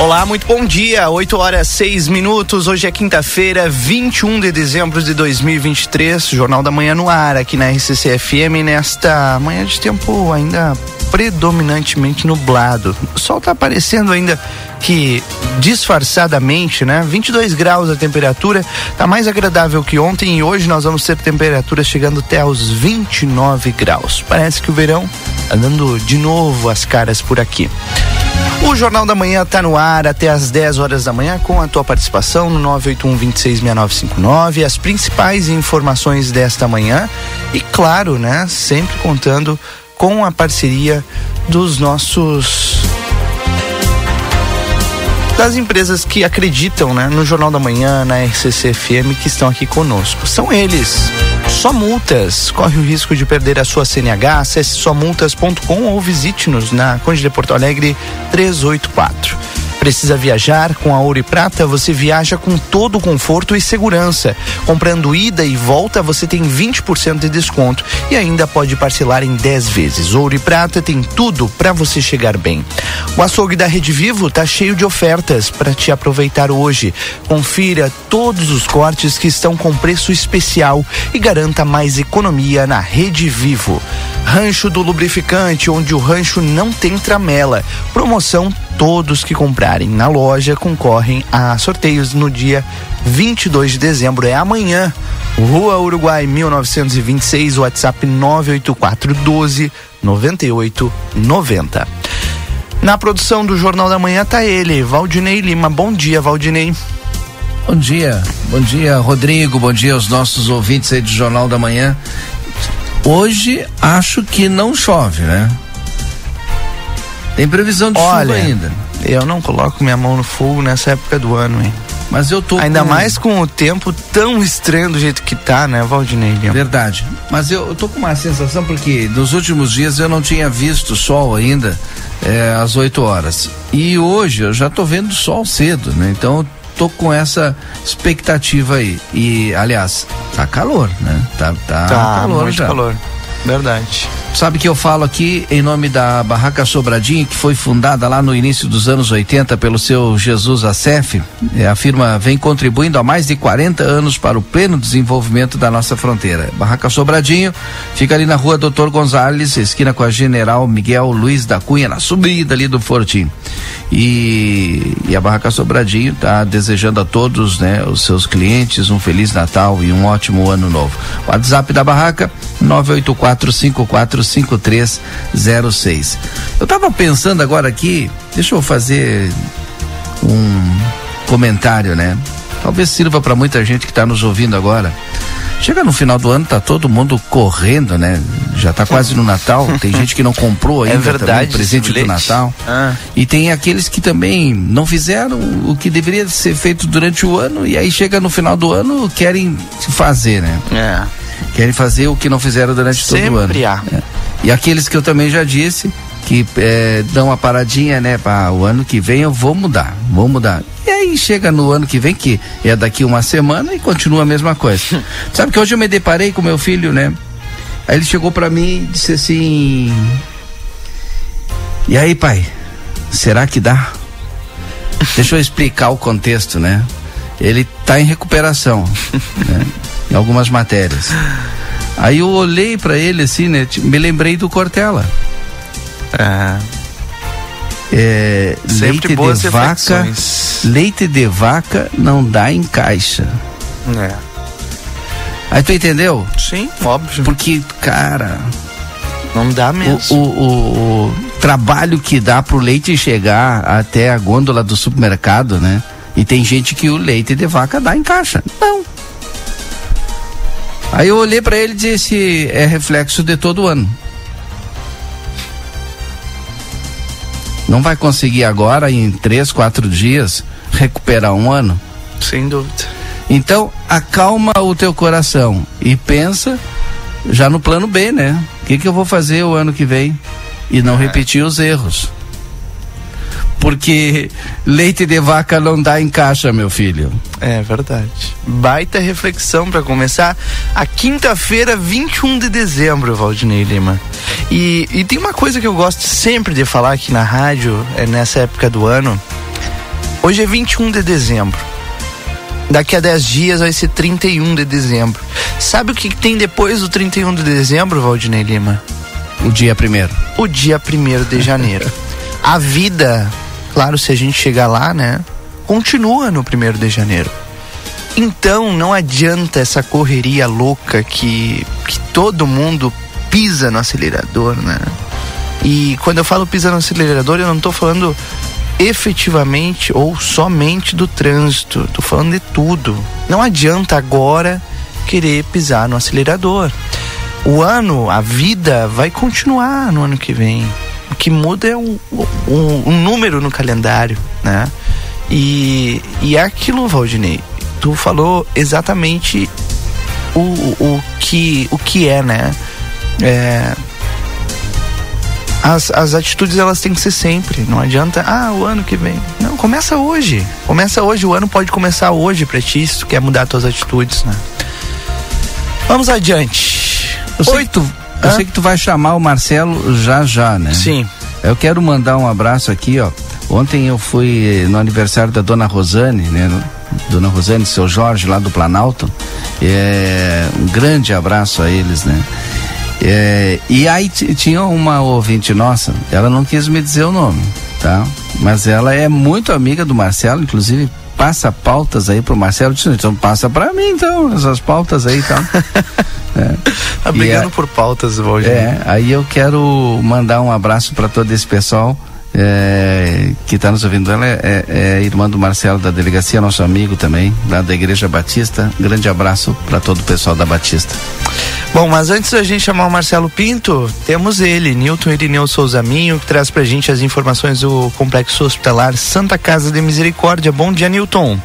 Olá, muito bom dia. 8 horas 6 minutos. Hoje é quinta-feira, 21 de dezembro de 2023. Jornal da Manhã no ar, aqui na RCC FM, nesta manhã de tempo ainda predominantemente nublado. O sol está aparecendo ainda que disfarçadamente, né? 22 graus a temperatura, tá mais agradável que ontem e hoje nós vamos ter temperaturas chegando até aos 29 graus. Parece que o verão andando de novo as caras por aqui. O Jornal da Manhã está no ar até às 10 horas da manhã com a tua participação no 981 266959, as principais informações desta manhã e claro, né, sempre contando com a parceria dos nossos das empresas que acreditam, né, no Jornal da Manhã, na RCC FM que estão aqui conosco. São eles só Multas. Corre o risco de perder a sua CNH. Acesse somultas.com ou visite-nos na Conde de Porto Alegre 384. Precisa viajar? Com a Ouro e Prata você viaja com todo o conforto e segurança. Comprando ida e volta você tem 20% de desconto e ainda pode parcelar em 10 vezes. Ouro e Prata tem tudo para você chegar bem. O açougue da Rede Vivo tá cheio de ofertas para te aproveitar hoje. Confira todos os cortes que estão com preço especial e garanta mais economia na Rede Vivo. Rancho do Lubrificante, onde o rancho não tem tramela. Promoção todos que comprarem na loja concorrem a sorteios no dia 22 de dezembro, é amanhã. Rua Uruguai 1926, WhatsApp 98412 9890. Na produção do Jornal da Manhã tá ele, Valdinei Lima. Bom dia, Valdinei. Bom dia, bom dia, Rodrigo. Bom dia aos nossos ouvintes aí do Jornal da Manhã. Hoje acho que não chove, né? Tem previsão de Olha, chuva ainda. Eu não coloco minha mão no fogo nessa época do ano, hein? Mas eu tô Ainda com... mais com o tempo tão estranho do jeito que tá, né, Valdinei? Verdade. Mas eu, eu tô com uma sensação porque nos últimos dias eu não tinha visto sol ainda é, às 8 horas. E hoje eu já tô vendo sol cedo, né? Então eu tô com essa expectativa aí. E, aliás, tá calor, né? Tá, tá, Tá, calor muito já. calor. Verdade. Sabe que eu falo aqui em nome da Barraca Sobradinho, que foi fundada lá no início dos anos 80 pelo seu Jesus Acef. É, A firma vem contribuindo há mais de 40 anos para o pleno desenvolvimento da nossa fronteira. Barraca Sobradinho fica ali na rua Doutor Gonzalez, esquina com a General Miguel Luiz da Cunha, na subida ali do Fortim. E, e a Barraca Sobradinho está desejando a todos, né, os seus clientes, um feliz Natal e um ótimo ano novo. WhatsApp da Barraca 984545306. Eu estava pensando agora aqui, deixa eu fazer um comentário, né? Talvez sirva para muita gente que está nos ouvindo agora. Chega no final do ano, tá todo mundo correndo, né? Já tá quase no Natal. Tem gente que não comprou ainda É verdade, também o presente do. Natal. Ah. E tem aqueles que também não fizeram o que deveria ser feito durante o ano e aí chega no final do ano querem fazer, né? É. Querem fazer o que não fizeram durante todo o ano. Sempre há. É. E aqueles que eu também já disse que é, dão uma paradinha, né? Para o ano que vem eu vou mudar, vou mudar. E aí chega no ano que vem, que é daqui uma semana e continua a mesma coisa. Sabe que hoje eu me deparei com meu filho, né? Aí ele chegou para mim e disse assim: E aí, pai, será que dá? Deixa eu explicar o contexto, né? Ele tá em recuperação, né? Em algumas matérias. Aí eu olhei para ele assim, né? Me lembrei do Cortella. É. É, Sempre leite boas de vaca, leite de vaca não dá em caixa. É. Aí tu entendeu? Sim, óbvio. Porque, cara, Não dá o, mesmo. o, o- o trabalho que dá pro leite chegar até a gôndola do supermercado, né? E tem gente que o leite de vaca dá em caixa. Não. Aí eu olhei pra ele e disse: é reflexo de todo ano. Não vai conseguir agora, em três, quatro dias, recuperar um ano? Sem dúvida. Então, acalma o teu coração e pensa já no plano B, né? O que, que eu vou fazer o ano que vem? E não é. repetir os erros. Porque leite de vaca não dá em caixa, meu filho. É verdade. Baita reflexão para começar. A quinta-feira, 21 de dezembro, Valdinei Lima. E, e tem uma coisa que eu gosto sempre de falar aqui na rádio, é nessa época do ano. Hoje é 21 de dezembro. Daqui a 10 dias vai ser 31 de dezembro. Sabe o que tem depois do 31 de dezembro, Valdinei Lima? O dia primeiro. O dia primeiro de janeiro. a vida, claro, se a gente chegar lá, né? Continua no primeiro de janeiro. Então não adianta essa correria louca que, que todo mundo pisa no acelerador, né? E quando eu falo pisa no acelerador, eu não estou falando efetivamente ou somente do trânsito. Tô falando de tudo. Não adianta agora querer pisar no acelerador. O ano, a vida vai continuar no ano que vem. O que muda é um, um, um número no calendário, né? E, e é aquilo, Valdinei. Tu falou exatamente o, o, que, o que é, né? É, as, as atitudes elas têm que ser sempre. Não adianta, ah, o ano que vem. Não, começa hoje. Começa hoje. O ano pode começar hoje pra ti se tu quer mudar tuas atitudes, né? Vamos adiante. Eu sei, Oito. Que eu sei que tu vai chamar o Marcelo já já, né? Sim. Eu quero mandar um abraço aqui, ó. Ontem eu fui no aniversário da dona Rosane, né? Dona Rosane, seu Jorge, lá do Planalto. É, um grande abraço a eles, né? É, e aí tinha uma ouvinte nossa, ela não quis me dizer o nome, tá? Mas ela é muito amiga do Marcelo, inclusive passa pautas aí pro Marcelo, disse, então passa para mim então, essas pautas aí então. é. Tá brigando a, por pautas hoje. É, aí eu quero mandar um abraço para todo esse pessoal é, que está nos ouvindo. Ela é, é, é, irmã do Marcelo da delegacia, nosso amigo também, lá da Igreja Batista. Grande abraço para todo o pessoal da Batista. Bom, mas antes da gente chamar o Marcelo Pinto, temos ele, Newton Irineu Souza Minho, que traz pra gente as informações do Complexo Hospitalar Santa Casa de Misericórdia. Bom dia, Newton.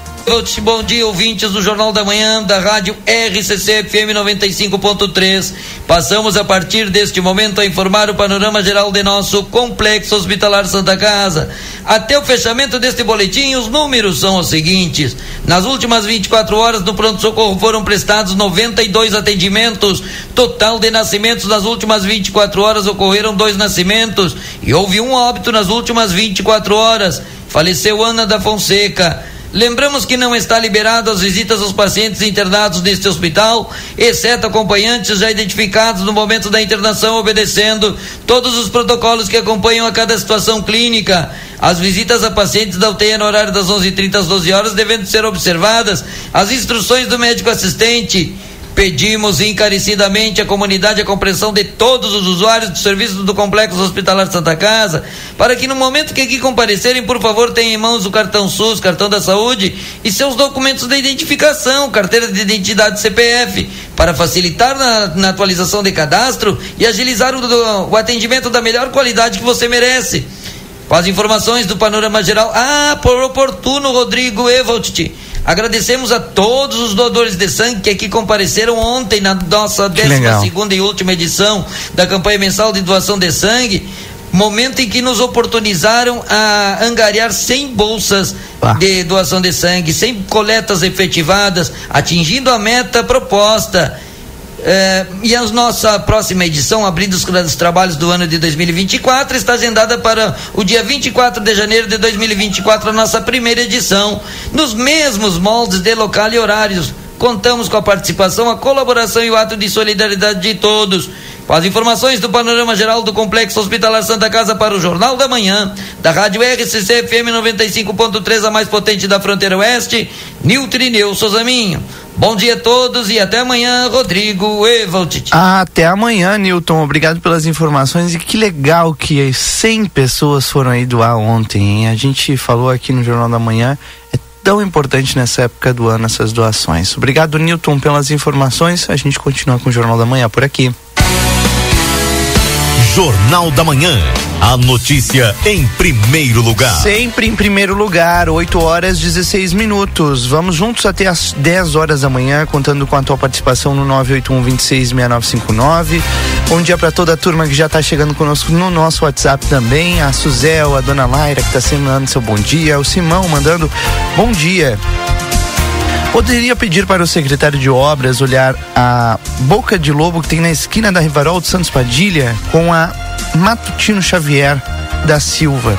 Bom dia, ouvintes do Jornal da Manhã da Rádio RCC FM 95.3. Passamos a partir deste momento a informar o panorama geral de nosso Complexo Hospitalar Santa Casa. Até o fechamento deste boletim, os números são os seguintes: nas últimas 24 horas no pronto-socorro foram prestados 92 atendimentos. Total de nascimentos nas últimas 24 horas ocorreram dois nascimentos e houve um óbito nas últimas 24 horas. Faleceu Ana da Fonseca. Lembramos que não está liberado as visitas aos pacientes internados neste hospital, exceto acompanhantes já identificados no momento da internação, obedecendo todos os protocolos que acompanham a cada situação clínica. As visitas a pacientes da UTI no horário das 11h30 às 12 horas devendo ser observadas as instruções do médico assistente. Pedimos encarecidamente à comunidade a compreensão de todos os usuários do serviço do Complexo Hospitalar Santa Casa, para que no momento que aqui comparecerem, por favor, tenham em mãos o cartão SUS, cartão da saúde e seus documentos de identificação, carteira de identidade CPF, para facilitar na, na atualização de cadastro e agilizar o, o atendimento da melhor qualidade que você merece. Com as informações do panorama geral, ah, por oportuno, Rodrigo Evalt Agradecemos a todos os doadores de sangue que aqui compareceram ontem na nossa 12 segunda e última edição da campanha mensal de doação de sangue momento em que nos oportunizaram a angariar 100 bolsas ah. de doação de sangue, 100 coletas efetivadas, atingindo a meta proposta. É, e a nossa próxima edição, abrindo os, os, trabalhos do ano de 2024, está agendada para o dia 24 de janeiro de 2024, a nossa primeira edição, nos mesmos moldes de local e horários. Contamos com a participação, a colaboração e o ato de solidariedade de todos. Com as informações do panorama geral do Complexo Hospitalar Santa Casa para o Jornal da Manhã, da Rádio RCC FM 95.3, a mais potente da fronteira oeste, Niltrineu Sozaminho. Bom dia a todos e até amanhã, Rodrigo Evald. até amanhã, Newton. Obrigado pelas informações e que legal que 100 pessoas foram aí doar ontem. Hein? A gente falou aqui no Jornal da Manhã, tão importante nessa época do ano essas doações. Obrigado, Newton, pelas informações. A gente continua com o Jornal da Manhã por aqui. Jornal da Manhã. A notícia em primeiro lugar. Sempre em primeiro lugar, 8 horas 16 minutos. Vamos juntos até as 10 horas da manhã, contando com a tua participação no 981 26 6959. Bom dia para toda a turma que já está chegando conosco no nosso WhatsApp também. A Suzel, a dona Laira, que está sempre mandando seu bom dia. O Simão mandando bom dia. Poderia pedir para o secretário de obras olhar a boca de lobo que tem na esquina da Rivarol de Santos Padilha com a Matutino Xavier da Silva.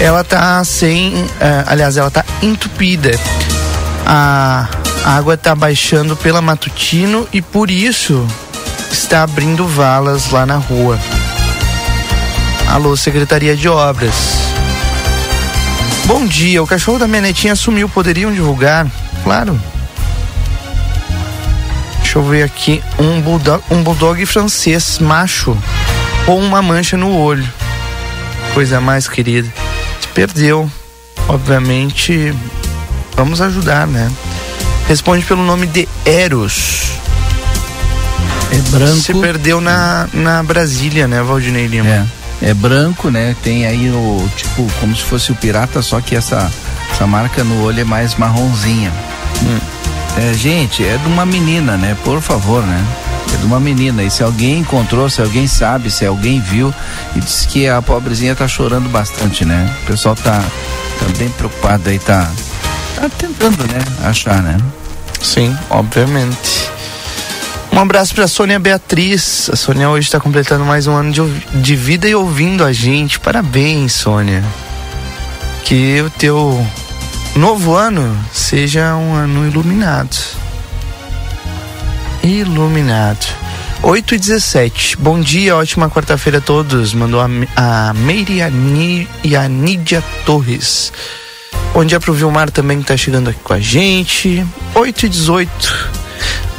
Ela tá sem, uh, aliás, ela tá entupida. A água tá baixando pela Matutino e por isso está abrindo valas lá na rua. Alô, Secretaria de Obras. Bom dia, o cachorro da minha netinha sumiu, poderiam divulgar? Claro. Deixa eu ver aqui, um bulldog, um bulldog francês macho com uma mancha no olho. Coisa mais querida. Se perdeu. Obviamente, vamos ajudar, né? Responde pelo nome de Eros. É branco. Se perdeu na, na Brasília, né, Valdinei Lima? É é branco, né? Tem aí o tipo como se fosse o pirata, só que essa essa marca no olho é mais marronzinha. Hum. É, gente, é de uma menina, né? Por favor, né? É de uma menina. E se alguém encontrou, se alguém sabe, se alguém viu, e disse que a pobrezinha tá chorando bastante, né? O pessoal tá, tá bem preocupado aí, tá, tá tentando, né? Achar, né? Sim, obviamente. Um abraço para Sônia Beatriz. A Sônia hoje está completando mais um ano de, de vida e ouvindo a gente. Parabéns, Sônia. Que o teu novo ano seja um ano iluminado. Iluminado. 8 e 17. Bom dia, ótima quarta-feira a todos. Mandou a, a Meire e a Nídia Torres. Bom dia pro Vilmar também que tá chegando aqui com a gente. 8 e 18.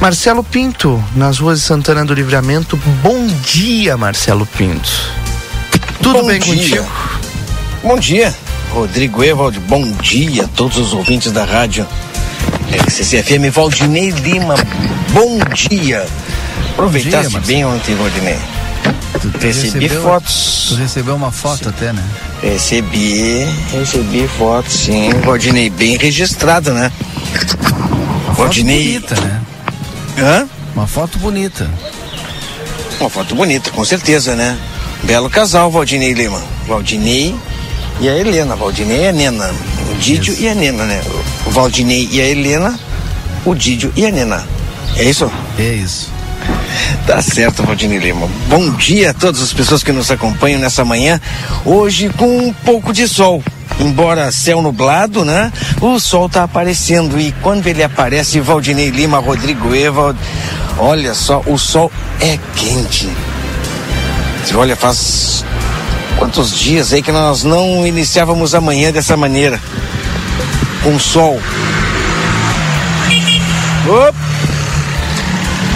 Marcelo Pinto, nas ruas de Santana do Livramento. Bom dia, Marcelo Pinto. Tudo bom bem dia. contigo? Bom dia, Rodrigo Evald. Bom dia a todos os ouvintes da rádio CCFM. Valdinei Lima, bom dia. Aproveitaste dia, bem ontem, Valdinei. Tu, tu recebi recebeu, fotos. Tu recebeu uma foto sim. até, né? Recebi, recebi fotos, sim. Valdinei bem registrado, né? Valdinei. Bonita, né? Hã? Uma foto bonita. Uma foto bonita, com certeza, né? Belo casal, Valdinei Lima. Valdinei e a Helena. Valdinei e a Nena. O Didio isso. e a Nena, né? O Valdinei e a Helena, o Didio e a Nena. É isso? É isso. Tá certo, Valdinei Lima. Bom dia a todas as pessoas que nos acompanham nessa manhã. Hoje com um pouco de sol embora céu nublado, né? O sol tá aparecendo e quando ele aparece, Valdinei Lima, Rodrigo Evald, olha só, o sol é quente. Olha, faz quantos dias aí que nós não iniciávamos a manhã dessa maneira, com sol. Opa!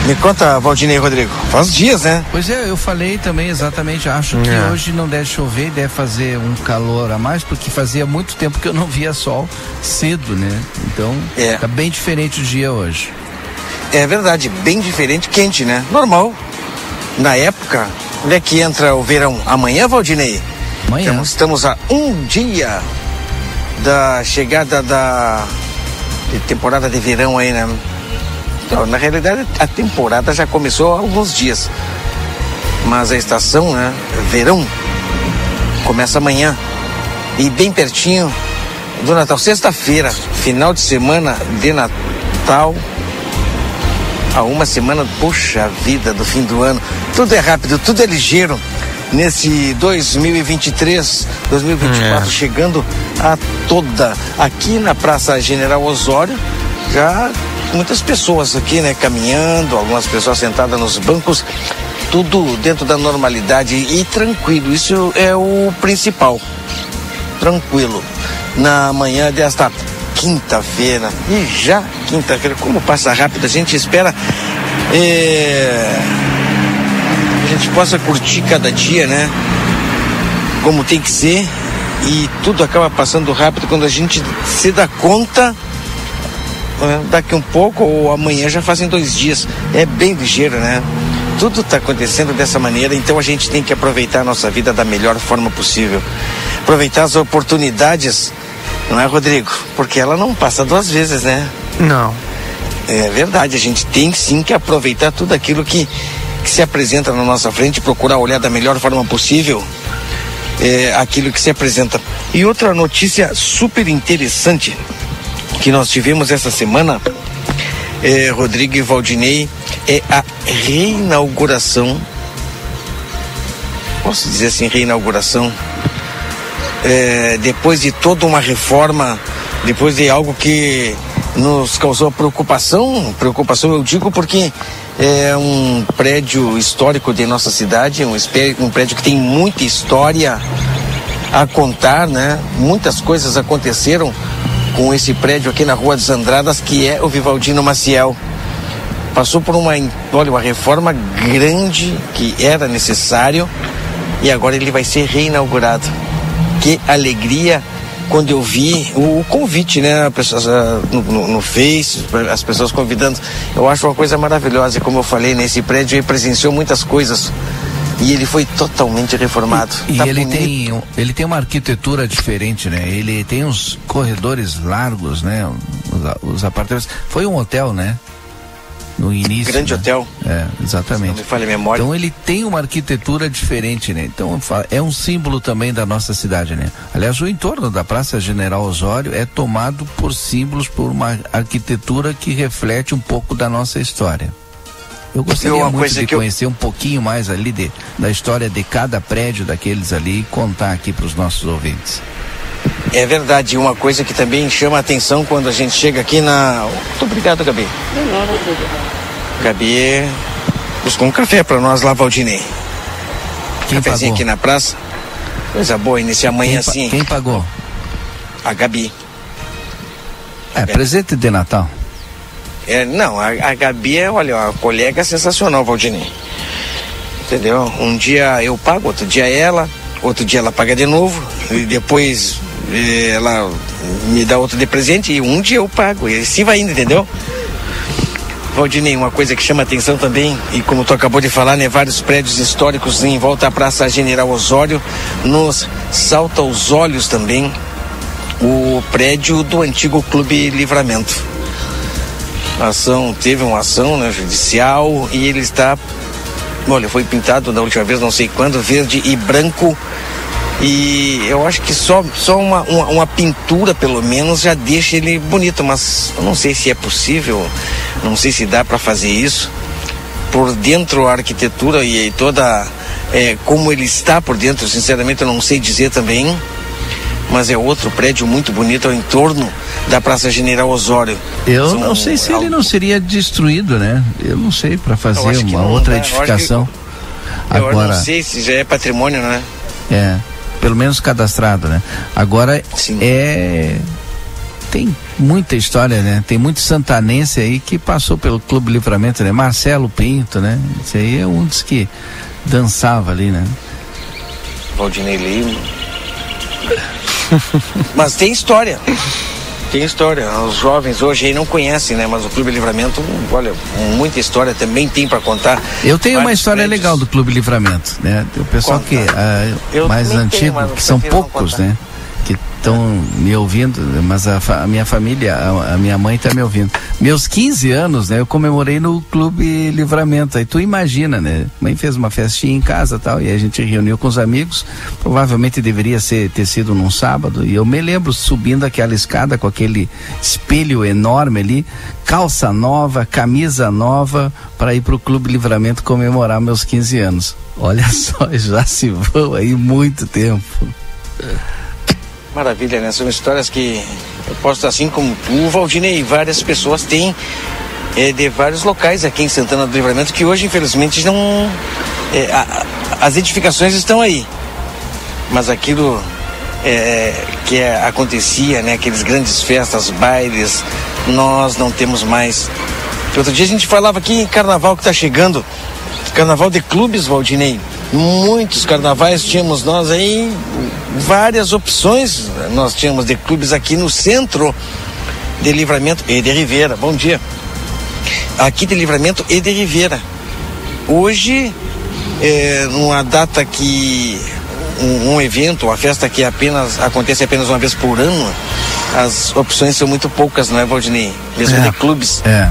Me conta, Valdinei Rodrigo. Faz dias, né? Pois é, eu falei também exatamente. Acho que é. hoje não deve chover, deve fazer um calor a mais, porque fazia muito tempo que eu não via sol cedo, né? Então, é. tá bem diferente o dia hoje. É verdade, bem diferente, quente, né? Normal. Na época, onde é que entra o verão? Amanhã, Valdinei? Amanhã. Estamos, estamos a um dia da chegada da temporada de verão aí, né? Não, na realidade, a temporada já começou há alguns dias. Mas a estação, né, verão, começa amanhã. E bem pertinho do Natal, sexta-feira, final de semana de Natal. A uma semana, puxa vida, do fim do ano. Tudo é rápido, tudo é ligeiro. Nesse 2023, 2024, é. chegando a toda. Aqui na Praça General Osório, já muitas pessoas aqui, né, caminhando, algumas pessoas sentadas nos bancos, tudo dentro da normalidade e tranquilo. Isso é o principal. Tranquilo. Na manhã desta quinta-feira, e já quinta-feira, como passa rápido, a gente espera é, a gente possa curtir cada dia, né? Como tem que ser. E tudo acaba passando rápido quando a gente se dá conta? Daqui um pouco ou amanhã já fazem dois dias. É bem ligeiro, né? tudo está acontecendo dessa maneira, então a gente tem que aproveitar a nossa vida da melhor forma possível. Aproveitar as oportunidades, não é, Rodrigo? Porque ela não passa duas vezes, né? Não. É verdade, a gente tem sim que aproveitar tudo aquilo que, que se apresenta na nossa frente, procurar olhar da melhor forma possível é, aquilo que se apresenta. E outra notícia super interessante que nós tivemos essa semana, é, Rodrigo e Valdinei, é a reinauguração. Posso dizer assim, reinauguração? É, depois de toda uma reforma, depois de algo que nos causou preocupação, preocupação eu digo porque é um prédio histórico de nossa cidade, um, um prédio que tem muita história a contar, né? Muitas coisas aconteceram com esse prédio aqui na Rua dos Andradas, que é o Vivaldino Maciel. Passou por uma, olha, uma reforma grande que era necessário e agora ele vai ser reinaugurado. Que alegria quando eu vi o, convite, né, pessoas, no, no, no, Face, as pessoas convidando, eu acho uma coisa maravilhosa. E como eu falei, nesse prédio ele presenciou muitas coisas. E ele foi totalmente reformado. E, tá e ele, tem, ele tem uma arquitetura diferente, né? Ele tem uns corredores largos, né? Os, os apartamentos. Foi um hotel, né? no início. Grande né? hotel. É, exatamente. Não me falha a memória. Então ele tem uma arquitetura diferente, né? Então é um símbolo também da nossa cidade, né? Aliás, o entorno da Praça General Osório é tomado por símbolos, por uma arquitetura que reflete um pouco da nossa história. Eu gostaria muito de conhecer eu... um pouquinho mais ali de, da história de cada prédio daqueles ali e contar aqui para os nossos ouvintes. É verdade, uma coisa que também chama a atenção quando a gente chega aqui na. Muito obrigado, Gabi. Gabi buscou um café para nós lá, Valdinei. Quem Cafézinho pagou? aqui na praça. Coisa boa, iniciar amanhã quem, assim. Quem pagou? A Gabi. É, presente de Natal. É, não, a, a Gabi é, olha, uma colega sensacional, Valdinei. Entendeu? Um dia eu pago, outro dia ela, outro dia ela paga de novo, e depois eh, ela me dá outro de presente e um dia eu pago. E assim vai indo, entendeu? Valdinei, uma coisa que chama atenção também, e como tu acabou de falar, né, vários prédios históricos em volta à Praça General Osório, nos salta aos olhos também o prédio do antigo Clube Livramento. Ação, teve uma ação né, judicial e ele está, olha, foi pintado da última vez, não sei quando, verde e branco e eu acho que só, só uma, uma, uma, pintura, pelo menos, já deixa ele bonito. Mas eu não sei se é possível, não sei se dá para fazer isso. Por dentro, a arquitetura e, e toda. É, como ele está por dentro, sinceramente, eu não sei dizer também. Mas é outro prédio muito bonito ao entorno da Praça General Osório. Eu São, não sei se ele não seria destruído, né? Eu não sei, para fazer uma outra dá. edificação. Eu, eu Agora... não sei se já é patrimônio, né? É pelo menos cadastrado, né? Agora Sim. é tem muita história, né? Tem muito santanense aí que passou pelo Clube Livramento, né? Marcelo Pinto, né? Esse aí é um dos que dançava ali, né? Valdinei Lima. Mas tem história. Tem história. Os jovens hoje aí não conhecem, né? Mas o Clube Livramento, olha, muita história também tem para contar. Eu tenho uma história prédios. legal do Clube Livramento, né? O pessoal Conta. que uh, mais antigo, tenho, que são poucos, né? Estão me ouvindo, mas a, a minha família, a, a, minha mãe está me ouvindo. Meus 15 anos, né, eu comemorei no Clube Livramento. Aí tu imagina, né? Mãe fez uma festinha em casa tal, e a gente reuniu com os amigos. Provavelmente deveria ser, ter sido num sábado. E eu me lembro subindo aquela escada com aquele espelho enorme ali, calça nova, camisa nova, para ir para o Clube Livramento comemorar meus 15 anos. Olha só, já se vão aí muito tempo. Maravilha, né? São histórias que eu posso, assim como o Valdinei, várias pessoas têm é, de vários locais aqui em Santana do Livramento que hoje, infelizmente, não. É, a, as edificações estão aí. Mas aquilo é, que é, acontecia, né? Aqueles grandes festas, bailes, nós não temos mais. Outro dia a gente falava aqui em carnaval que está chegando. Carnaval de clubes, Valdinei muitos carnavais tínhamos nós aí várias opções nós tínhamos de clubes aqui no centro de Livramento e de Ribeira bom dia aqui de Livramento e de Ribeira hoje, é, numa data que um, um, evento, uma festa que apenas acontece apenas uma vez por ano, as opções são muito poucas, não é, Valdinei? Mesmo é, de clubes. É.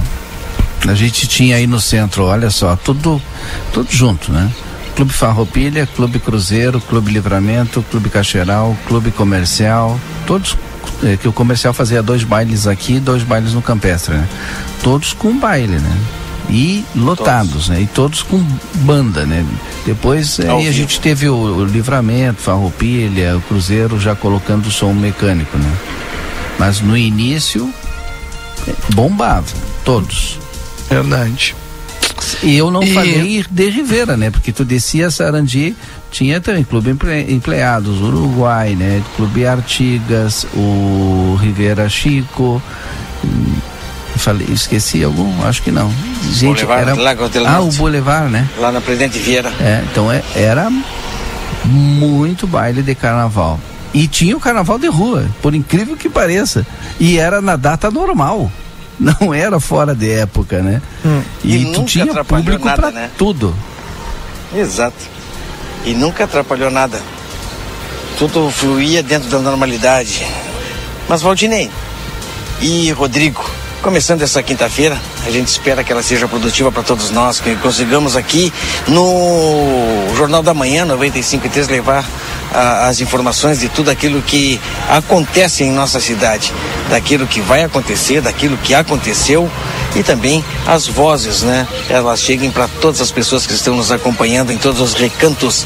A gente tinha aí no centro, olha só, tudo, tudo junto, né? Clube Farroupilha, Clube Cruzeiro, Clube Livramento, Clube Cacheral, Clube Comercial, todos é, que o comercial fazia dois bailes aqui, dois bailes no Campestre, né? Todos com baile, né? E lotados, todos. né? E todos com banda, né? Depois aí a gente teve o, o Livramento, Farroupilha, o Cruzeiro já colocando o som mecânico, né? Mas no início bombava, todos. Verdade. E eu não e... falei de Rivera, né? Porque tu descia Sarandi, tinha também Clube Empleados, Uruguai, né? Clube Artigas, o Rivera Chico. Hum, falei, esqueci algum? Acho que não. Gente, Boulevard, era... Lago ah, o Boulevard, né? Lá na Presidente Vieira. É, então é, era muito baile de carnaval. E tinha o carnaval de rua, por incrível que pareça. E era na data normal. Não era fora de época, né? Hum. E, e tu tinha público para né? tudo. Exato. E nunca atrapalhou nada. Tudo fluía dentro da normalidade. Mas Valdinei e Rodrigo, começando essa quinta-feira, a gente espera que ela seja produtiva para todos nós, que consigamos aqui no Jornal da Manhã 95 e 3 levar a, as informações de tudo aquilo que acontece em nossa cidade, daquilo que vai acontecer, daquilo que aconteceu e também as vozes, né? Elas cheguem para todas as pessoas que estão nos acompanhando em todos os recantos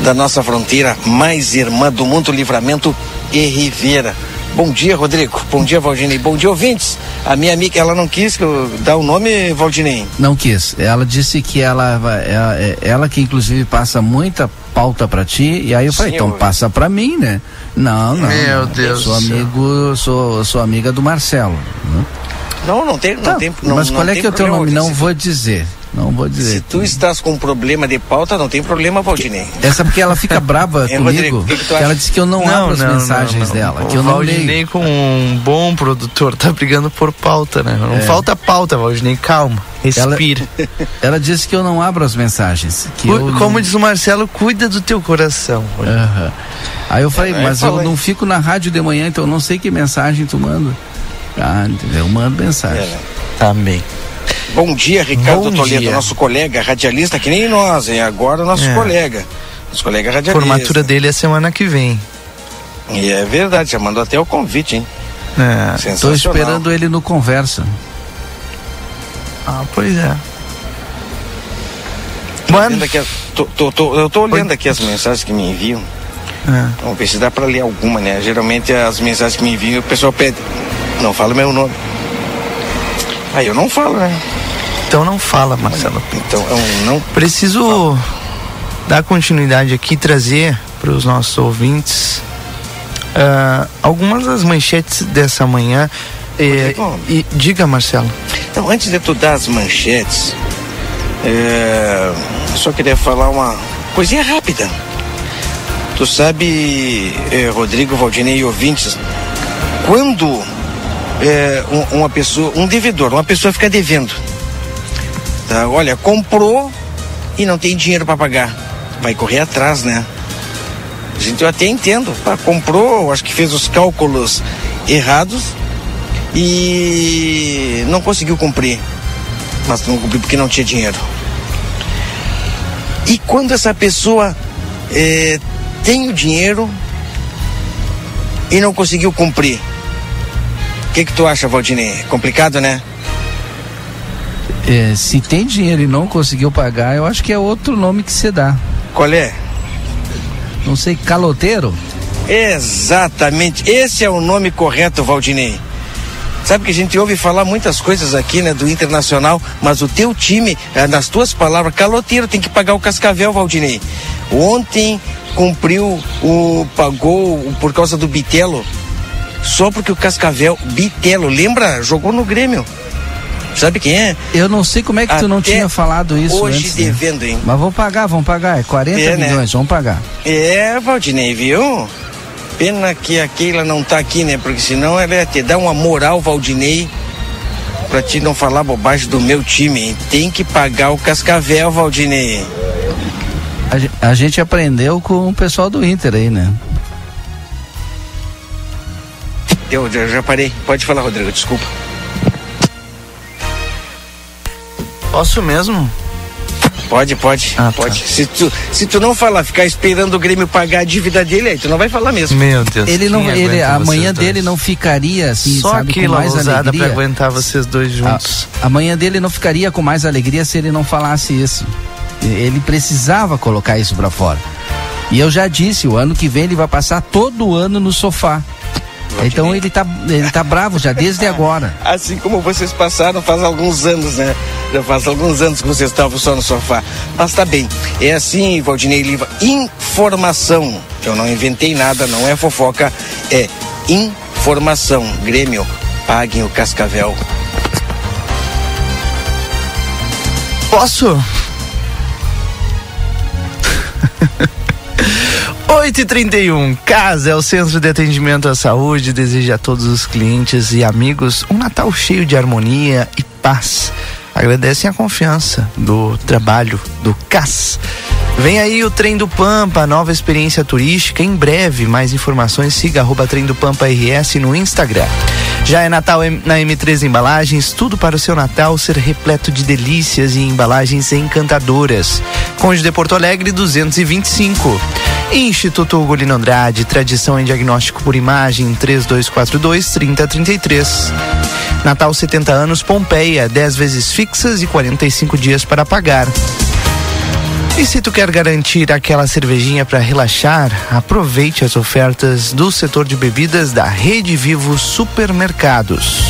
da nossa fronteira mais irmã do mundo, Livramento e Rivera. Bom dia, Rodrigo. Bom dia, Valdinei. Bom dia, ouvintes. A minha amiga, ela não quis que eu dar o nome, Valdinei? Não quis. Ela disse que ela, ela, ela que inclusive passa muita pauta para ti, e aí eu falei, então passa para mim, né? Não, não. Meu Deus. Eu sou amigo, sou, sou amiga do Marcelo. Né? Não, não tem, não tá, tem. Não, mas qual é que é o teu nome? Não vou dizer. Não vou dizer. Se tu estás com um problema de pauta, não tem problema, Valdinei. Essa porque ela fica brava é, comigo. Rodrigo, que que ela disse que eu não, não abro as não, mensagens não, dela. Que o eu não Valdinei, leio. com um bom produtor, tá brigando por pauta, né? Não é. falta pauta, Valdinei, calma. Respira. Ela, ela, disse que eu não abro as mensagens. Que o, como não... diz o Marcelo, cuida do teu coração. Uhum. Aí eu falei, é, mas eu, eu não fico na rádio de manhã, então eu não sei que mensagem tu manda. Ah, eu mando mensagem. É. Amém. Bom dia, Ricardo Bom Toledo, dia. nosso colega radialista, que nem nós, hein? Agora nosso é. colega. Nosso colega radialista. Formatura dele é semana que vem. E é verdade, já mandou até o convite, hein? É. Estou esperando ele no conversa. Ah, pois é. Mano. Aqui, tô, tô, tô, eu tô olhando aqui as mensagens que me enviam. É. Vamos ver se dá para ler alguma, né? Geralmente as mensagens que me enviam, o pessoal pede. Não fala meu nome. Aí eu não falo, né? Então não fala, Marcelo. Então eu não. Preciso dar continuidade aqui trazer para os nossos ouvintes uh, algumas das manchetes dessa manhã. Eh, e, diga, Marcelo. Então, antes de tu dar as manchetes, é, só queria falar uma coisinha rápida. Tu sabe, eh, Rodrigo, Valdinei e ouvintes, quando é, um, uma pessoa, um devedor, uma pessoa fica devendo. Tá? Olha, comprou e não tem dinheiro para pagar. Vai correr atrás, né? Gente eu até entendo. Pá, comprou, acho que fez os cálculos errados e não conseguiu cumprir. Mas não cumpriu porque não tinha dinheiro. E quando essa pessoa é, tem o dinheiro e não conseguiu cumprir, que, que tu acha, Valdinei? Complicado, né? É, se tem dinheiro e não conseguiu pagar, eu acho que é outro nome que se dá. Qual é? Não sei, caloteiro? Exatamente, esse é o nome correto, Valdinei. Sabe que a gente ouve falar muitas coisas aqui, né, do Internacional, mas o teu time, eh, nas tuas palavras, caloteiro, tem que pagar o Cascavel, Valdinei. Ontem cumpriu o pagou por causa do Bitelo só porque o Cascavel, Bitelo, lembra? Jogou no Grêmio. Sabe quem é? Eu não sei como é que Até tu não tinha falado isso hoje antes. Hoje devendo, hein? Mas vamos pagar, vamos pagar. É 40 é, né? milhões, vamos pagar. É, Valdinei, viu? Pena que a Keila não tá aqui, né? Porque senão ela ia te dar uma moral, Valdinei. pra ti não falar bobagem do meu time. Tem que pagar o Cascavel, Valdinei. A, a gente aprendeu com o pessoal do Inter aí, né? Eu já, já parei. Pode falar, Rodrigo, desculpa. Posso mesmo? Pode, pode, Ah, tá. pode. Se, tu, se tu não falar, ficar esperando o Grêmio pagar a dívida dele, aí tu não vai falar mesmo. Meu Deus. Ele não, ele, a manhã dois? dele não ficaria assim, Só sabe, com mais ousada pra alegria. aguentar vocês dois juntos. A, a manhã dele não ficaria com mais alegria se ele não falasse isso. Ele precisava colocar isso pra fora. E eu já disse, o ano que vem ele vai passar todo o ano no sofá. Então ele tá, ele tá bravo já desde agora. Assim como vocês passaram faz alguns anos, né? Já faz alguns anos que vocês estavam só no sofá. Mas tá bem. É assim, Valdinei Liva. Informação. Eu não inventei nada, não é fofoca. É informação. Grêmio, paguem o Cascavel. Posso? 8 e 31 Casa é o centro de atendimento à saúde. Deseja a todos os clientes e amigos um Natal cheio de harmonia e paz. Agradecem a confiança do trabalho do CAS. Vem aí o Trem do Pampa, nova experiência turística. Em breve, mais informações, siga arroba Trem do Pampa RS no Instagram. Já é Natal na M3 Embalagens, tudo para o seu Natal ser repleto de delícias e embalagens encantadoras. Conde de Porto Alegre 225. Instituto Ugolino Andrade, tradição em diagnóstico por imagem 3242 3033. Natal 70 anos Pompeia, 10 vezes fixas e 45 dias para pagar. E se tu quer garantir aquela cervejinha para relaxar, aproveite as ofertas do setor de bebidas da Rede Vivo Supermercados.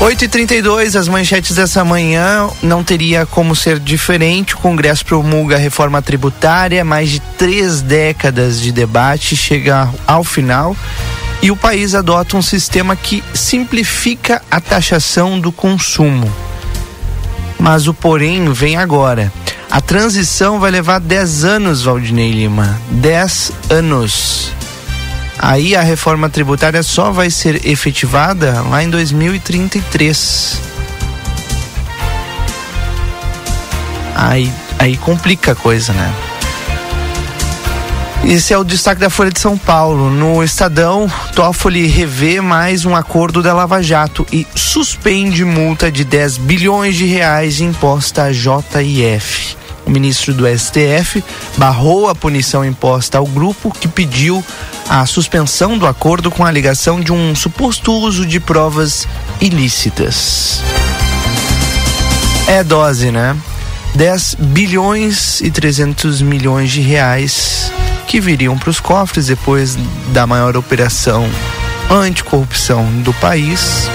8 e 32 as manchetes dessa manhã não teria como ser diferente. O Congresso promulga a reforma tributária, mais de três décadas de debate chega ao final e o país adota um sistema que simplifica a taxação do consumo. Mas o porém vem agora. A transição vai levar 10 anos, Valdinei Lima. 10 anos. Aí a reforma tributária só vai ser efetivada lá em 2033. Aí, aí complica a coisa, né? Esse é o destaque da Folha de São Paulo. No Estadão, Toffoli revê mais um acordo da Lava Jato e suspende multa de 10 bilhões de reais imposta à JIF. O ministro do STF barrou a punição imposta ao grupo que pediu a suspensão do acordo com a alegação de um suposto uso de provas ilícitas. É dose, né? 10 bilhões e 300 milhões de reais que viriam para os cofres depois da maior operação anticorrupção do país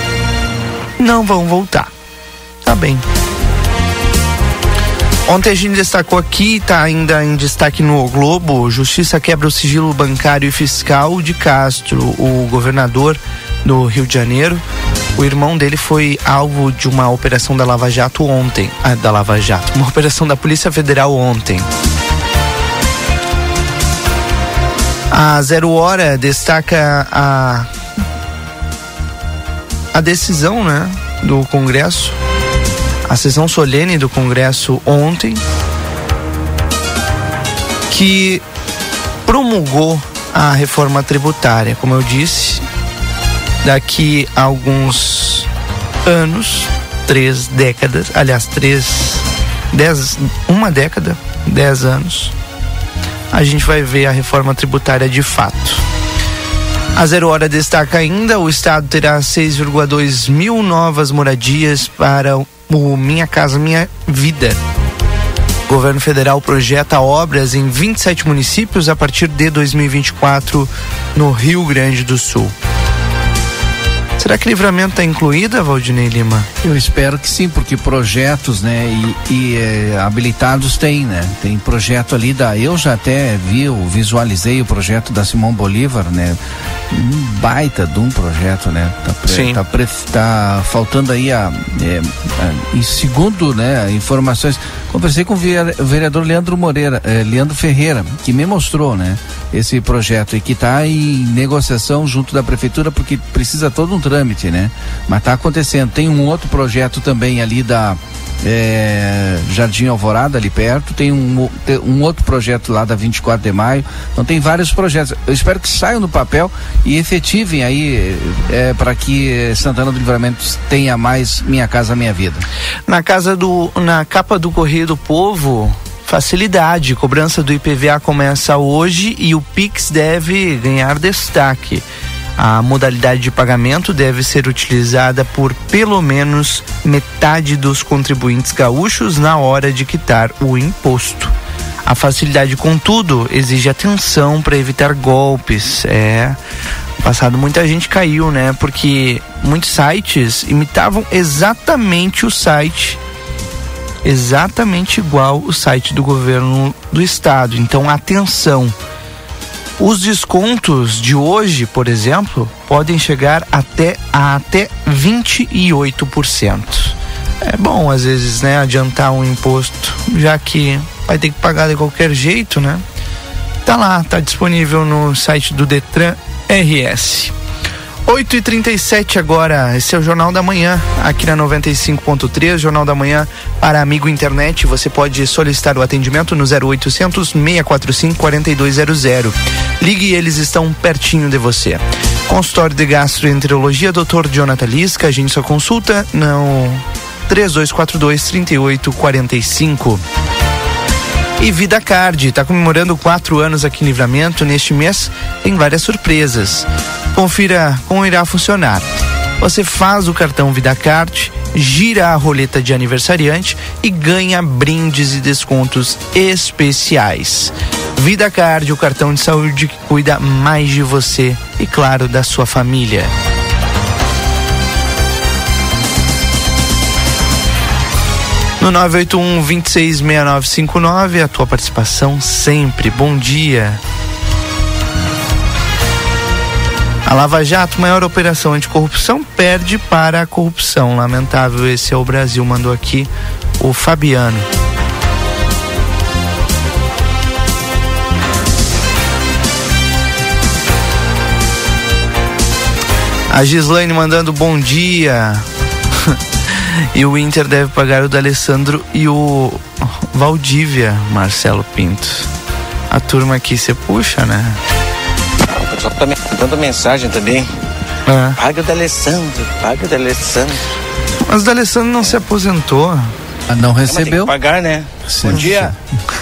não vão voltar. Tá bem. Ontem a gente destacou aqui, está ainda em destaque no O Globo, Justiça quebra o sigilo bancário e fiscal de Castro, o governador do Rio de Janeiro. O irmão dele foi alvo de uma operação da Lava Jato ontem. Ah, da Lava Jato. Uma operação da Polícia Federal ontem. A Zero Hora destaca a, a decisão né, do Congresso, a sessão solene do Congresso ontem, que promulgou a reforma tributária. Como eu disse, daqui a alguns anos, três décadas, aliás, três, dez, uma década, dez anos, a gente vai ver a reforma tributária de fato. A Zero Hora destaca ainda: o Estado terá 6,2 mil novas moradias para o Minha Casa Minha Vida. O governo federal projeta obras em 27 municípios a partir de 2024 no Rio Grande do Sul. Será que livramento está incluída, Valdinei Lima? Eu espero que sim, porque projetos, né, e, e, eh, habilitados tem, né? Tem projeto ali da. Eu já até vi, eu visualizei o projeto da Simão Bolívar, né? Um baita de um projeto, né? Tá, pre- Sim. tá, pre- tá faltando aí a. eh, a- e segundo, né, informações. Conversei com o vere- o vereador Leandro Moreira, eh, Leandro Ferreira, que me mostrou, né? esse projeto e que está em negociação junto da prefeitura porque precisa todo um trâmite, né? Mas está acontecendo. Tem um outro projeto também ali da é, Jardim Alvorada ali perto, tem um, tem um outro projeto lá da 24 de maio, então tem vários projetos. Eu espero que saiam no papel e efetivem aí é, para que Santana do Livramento tenha mais Minha Casa Minha Vida. Na casa do, na capa do Correio do Povo, facilidade. Cobrança do IPVA começa hoje e o Pix deve ganhar destaque. A modalidade de pagamento deve ser utilizada por pelo menos metade dos contribuintes gaúchos na hora de quitar o imposto. A facilidade, contudo, exige atenção para evitar golpes. É, passado muita gente caiu, né? Porque muitos sites imitavam exatamente o site exatamente igual o site do governo do estado. Então, atenção. Os descontos de hoje, por exemplo, podem chegar até a até 28%. É bom às vezes, né, adiantar um imposto, já que vai ter que pagar de qualquer jeito, né? Tá lá, tá disponível no site do Detran RS. 8 e 37 agora, esse é o Jornal da Manhã, aqui na 95.3, Jornal da Manhã para amigo internet. Você pode solicitar o atendimento no 0800 645 4200. Ligue eles estão pertinho de você. Consultório de Gastroenterologia, Dr. Jonathan Lisca, a gente só consulta no 3242 3845. E Vida Card está comemorando quatro anos aqui em Livramento. Neste mês tem várias surpresas. Confira como irá funcionar. Você faz o cartão Vida Card, gira a roleta de aniversariante e ganha brindes e descontos especiais. Vida Card, o cartão de saúde que cuida mais de você e, claro, da sua família. No 981 266959, a tua participação sempre. Bom dia. A Lava Jato, maior operação anticorrupção, perde para a corrupção. Lamentável, esse é o Brasil, mandou aqui o Fabiano. A Gislaine mandando bom dia. E o Inter deve pagar o D'Alessandro e o Valdívia, Marcelo Pinto. A turma aqui se puxa, né? O pessoal tá me mandando mensagem também. É. Paga o D'Alessandro, paga o D'Alessandro. Mas o D'Alessandro não se aposentou. Ah, não É, tem que recebeu. pagar, né? Sim. Bom dia.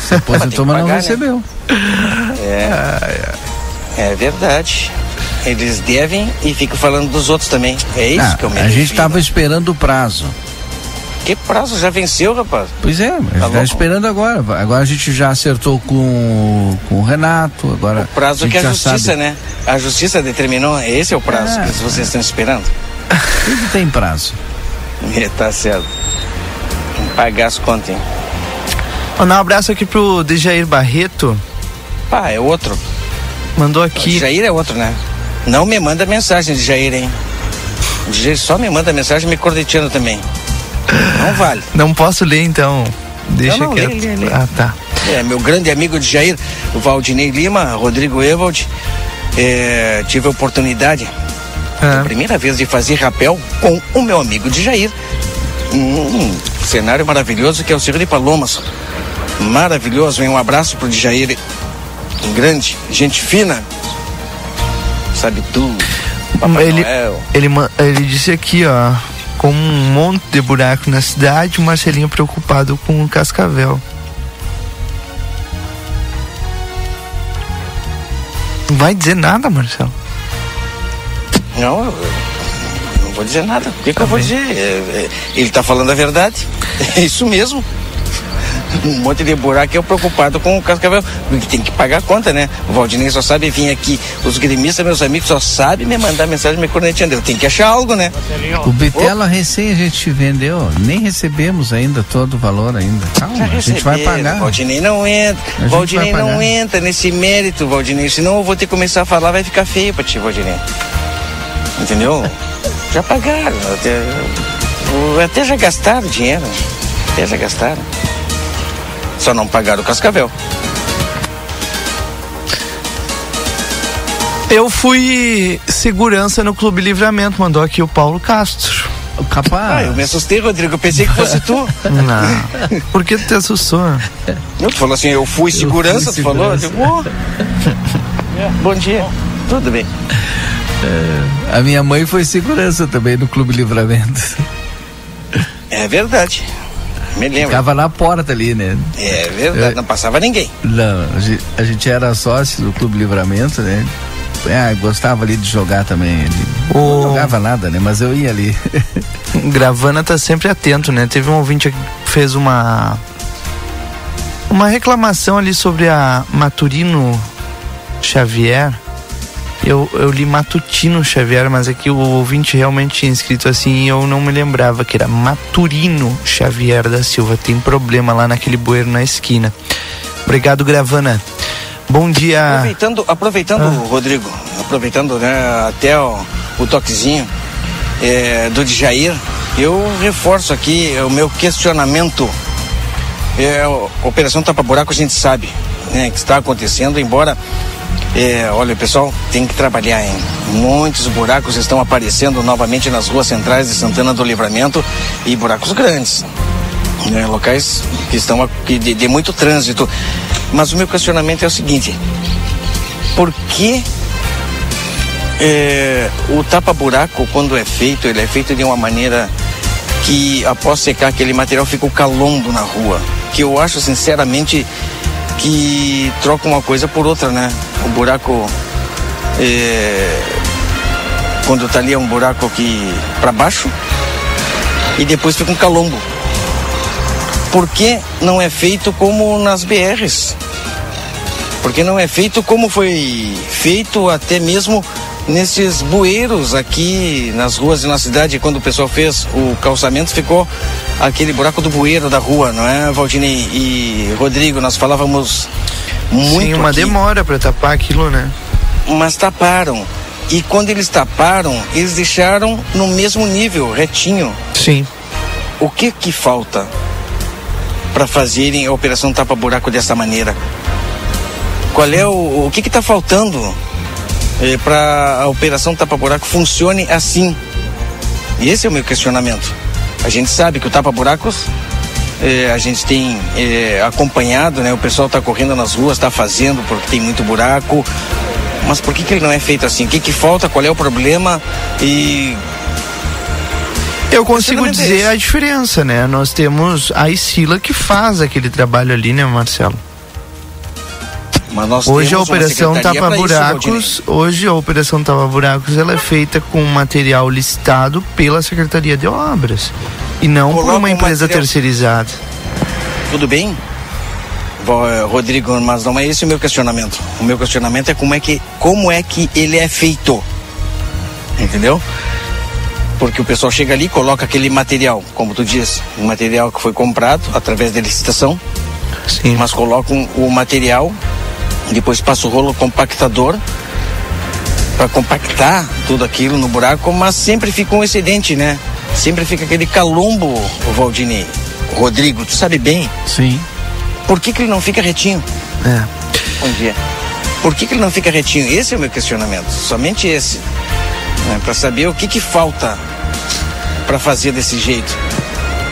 Se aposentou, mas não pagar, né? recebeu. É. É verdade. Eles devem e ficam falando dos outros também. É isso Ah, que eu me a gente estava esperando o prazo. Que prazo já venceu, rapaz? Pois é, a gente tá louco? esperando agora. Agora a gente já acertou com, com o Renato, agora O prazo a que a justiça, sabe. né? A justiça determinou, esse é o prazo É. que vocês estão esperando. Tudo tem prazo. É, tá certo. Tem que pagar as contas, hein? Mandar um abraço aqui pro Dejair Barreto. Pá, é outro. Mandou O aqui. Jair é outro, né? Não me manda mensagem de Jair, hein? O Jair só me manda mensagem me corneteando também. Não vale. Não posso ler então. Deixa Não, não, quieto. lê, lê, lê. Ah, tá. É, meu grande amigo de Jair, o Valdinei Lima, Rodrigo Evald, é, tive a oportunidade, Ah, primeira vez, de fazer rapel com o meu amigo de Jair. Um cenário maravilhoso que é o Circo de Palomas. Maravilhoso, hein? Um abraço pro Jair. Um grande, gente fina. Sabe tudo. Papai ele, Noel. ele, ele disse aqui, ó. Com um monte de buraco na cidade, o Marcelinho preocupado com o Cascavel. Não vai dizer nada, Marcelo. Não, eu não vou dizer nada. O que, que eu vou dizer? É, é, ele tá falando a verdade. É isso mesmo. Um monte de buraco eu preocupado com o Cascavel. Porque tem que pagar a conta, né? O Valdinei só sabe vir aqui. Os gremistas, meus amigos, só sabem me mandar mensagem me corneteando. Eu tenho que achar algo, né? O Bitela recém a gente vendeu, nem recebemos ainda todo o valor ainda. Calma, a gente vai pagar. Valdinei não entra. gente Valdinei não entra nesse mérito, Valdinei. Senão eu vou ter que começar a falar, vai ficar feio pra ti, Valdinei. Entendeu? já pagaram. Até, até já gastaram dinheiro. Até já gastaram. Só não pagaram o Cascavel. Eu fui segurança no Clube Livramento, mandou aqui o Paulo Castro. Capaz. Ah, eu me assustei, Rodrigo. Eu pensei que fosse tu. Não. Por que tu te assustou? Não, tu falou assim, eu fui segurança, fui tu falou? segurança. Eu, "Oh." Bom dia. Tudo bem. A minha mãe foi segurança também no Clube Livramento. É verdade. Me lembro. Ficava na porta ali, né? É verdade, É. não passava ninguém. Não, a gente, a gente era sócio do Clube Livramento, né? É, gostava ali de jogar também. ali. Não jogava nada, né? Mas eu ia ali. Gravana tá sempre atento, né? Teve um ouvinte que fez uma uma reclamação ali sobre a Maturino Xavier. Eu, eu li Matutino Xavier, mas é que o ouvinte realmente tinha escrito assim e eu não me lembrava que era Maturino Xavier da Silva. Tem problema lá naquele bueiro na esquina. Obrigado, Gravana. Bom dia. Aproveitando, aproveitando Rodrigo, aproveitando né, até o, o toquezinho é, do Djair, eu reforço aqui o meu questionamento. É, a Operação Tapa Buraco a gente sabe né, que está acontecendo, embora é, olha, pessoal tem que trabalhar, hein? Muitos buracos estão aparecendo novamente nas ruas centrais de Santana do Livramento e buracos grandes. né, locais que estão de, de muito trânsito. Mas o meu questionamento é o seguinte: por que é, o tapa-buraco, quando é feito, ele é feito de uma maneira que após secar aquele material fica o calombo na rua? Que eu acho sinceramente que troca uma coisa por outra, né? O buraco. é, quando tá ali é um buraco aqui para baixo e depois fica um calombo. Por que não é feito como nas BRs? Porque não é feito como foi feito até mesmo nesses bueiros aqui nas ruas e na cidade, quando o pessoal fez o calçamento, ficou aquele buraco do bueiro da rua, não é, Valdinei e Rodrigo? Nós falávamos muito Sim, uma aqui, demora pra tapar aquilo, né? mas taparam. E quando eles taparam, eles deixaram no mesmo nível, retinho. Sim. O que que falta para fazerem a operação tapa buraco dessa maneira? Qual é o o que que tá faltando para a operação tapa buraco funcione assim? E esse é o meu questionamento. A gente sabe que o tapa buracos eh, a gente tem eh, acompanhado, né? O pessoal está correndo nas ruas, está fazendo porque tem muito buraco. Mas por que que ele não é feito assim? O que que falta? Qual é o problema? E Eu consigo é dizer a diferença, né? Nós temos a Isila que faz aquele trabalho ali, né, Marcelo? Hoje a uma operação Tapa pra isso. Buracos, hoje a operação Tapa Buracos, ela é feita com material listado pela Secretaria de Obras e não por Coloca uma um empresa material- terceirizada. Tudo bem? Eh, Rodrigo, mas não é esse o meu questionamento. O meu questionamento é como é que, como é que ele é feito. Entendeu? Porque o pessoal chega ali coloca aquele material, como tu disse, um material que foi comprado através da licitação, Sim. mas colocam o material, depois passa o rolo compactador para compactar tudo aquilo no buraco, mas sempre fica um excedente, né? Sempre fica aquele calombo, o Valdini. Rodrigo, tu sabe bem Sim. por que, que ele não fica retinho? É. Bom dia. Por que, que ele não fica retinho? Esse é o meu questionamento. Somente esse. Né? Para saber o que, que falta para fazer desse jeito.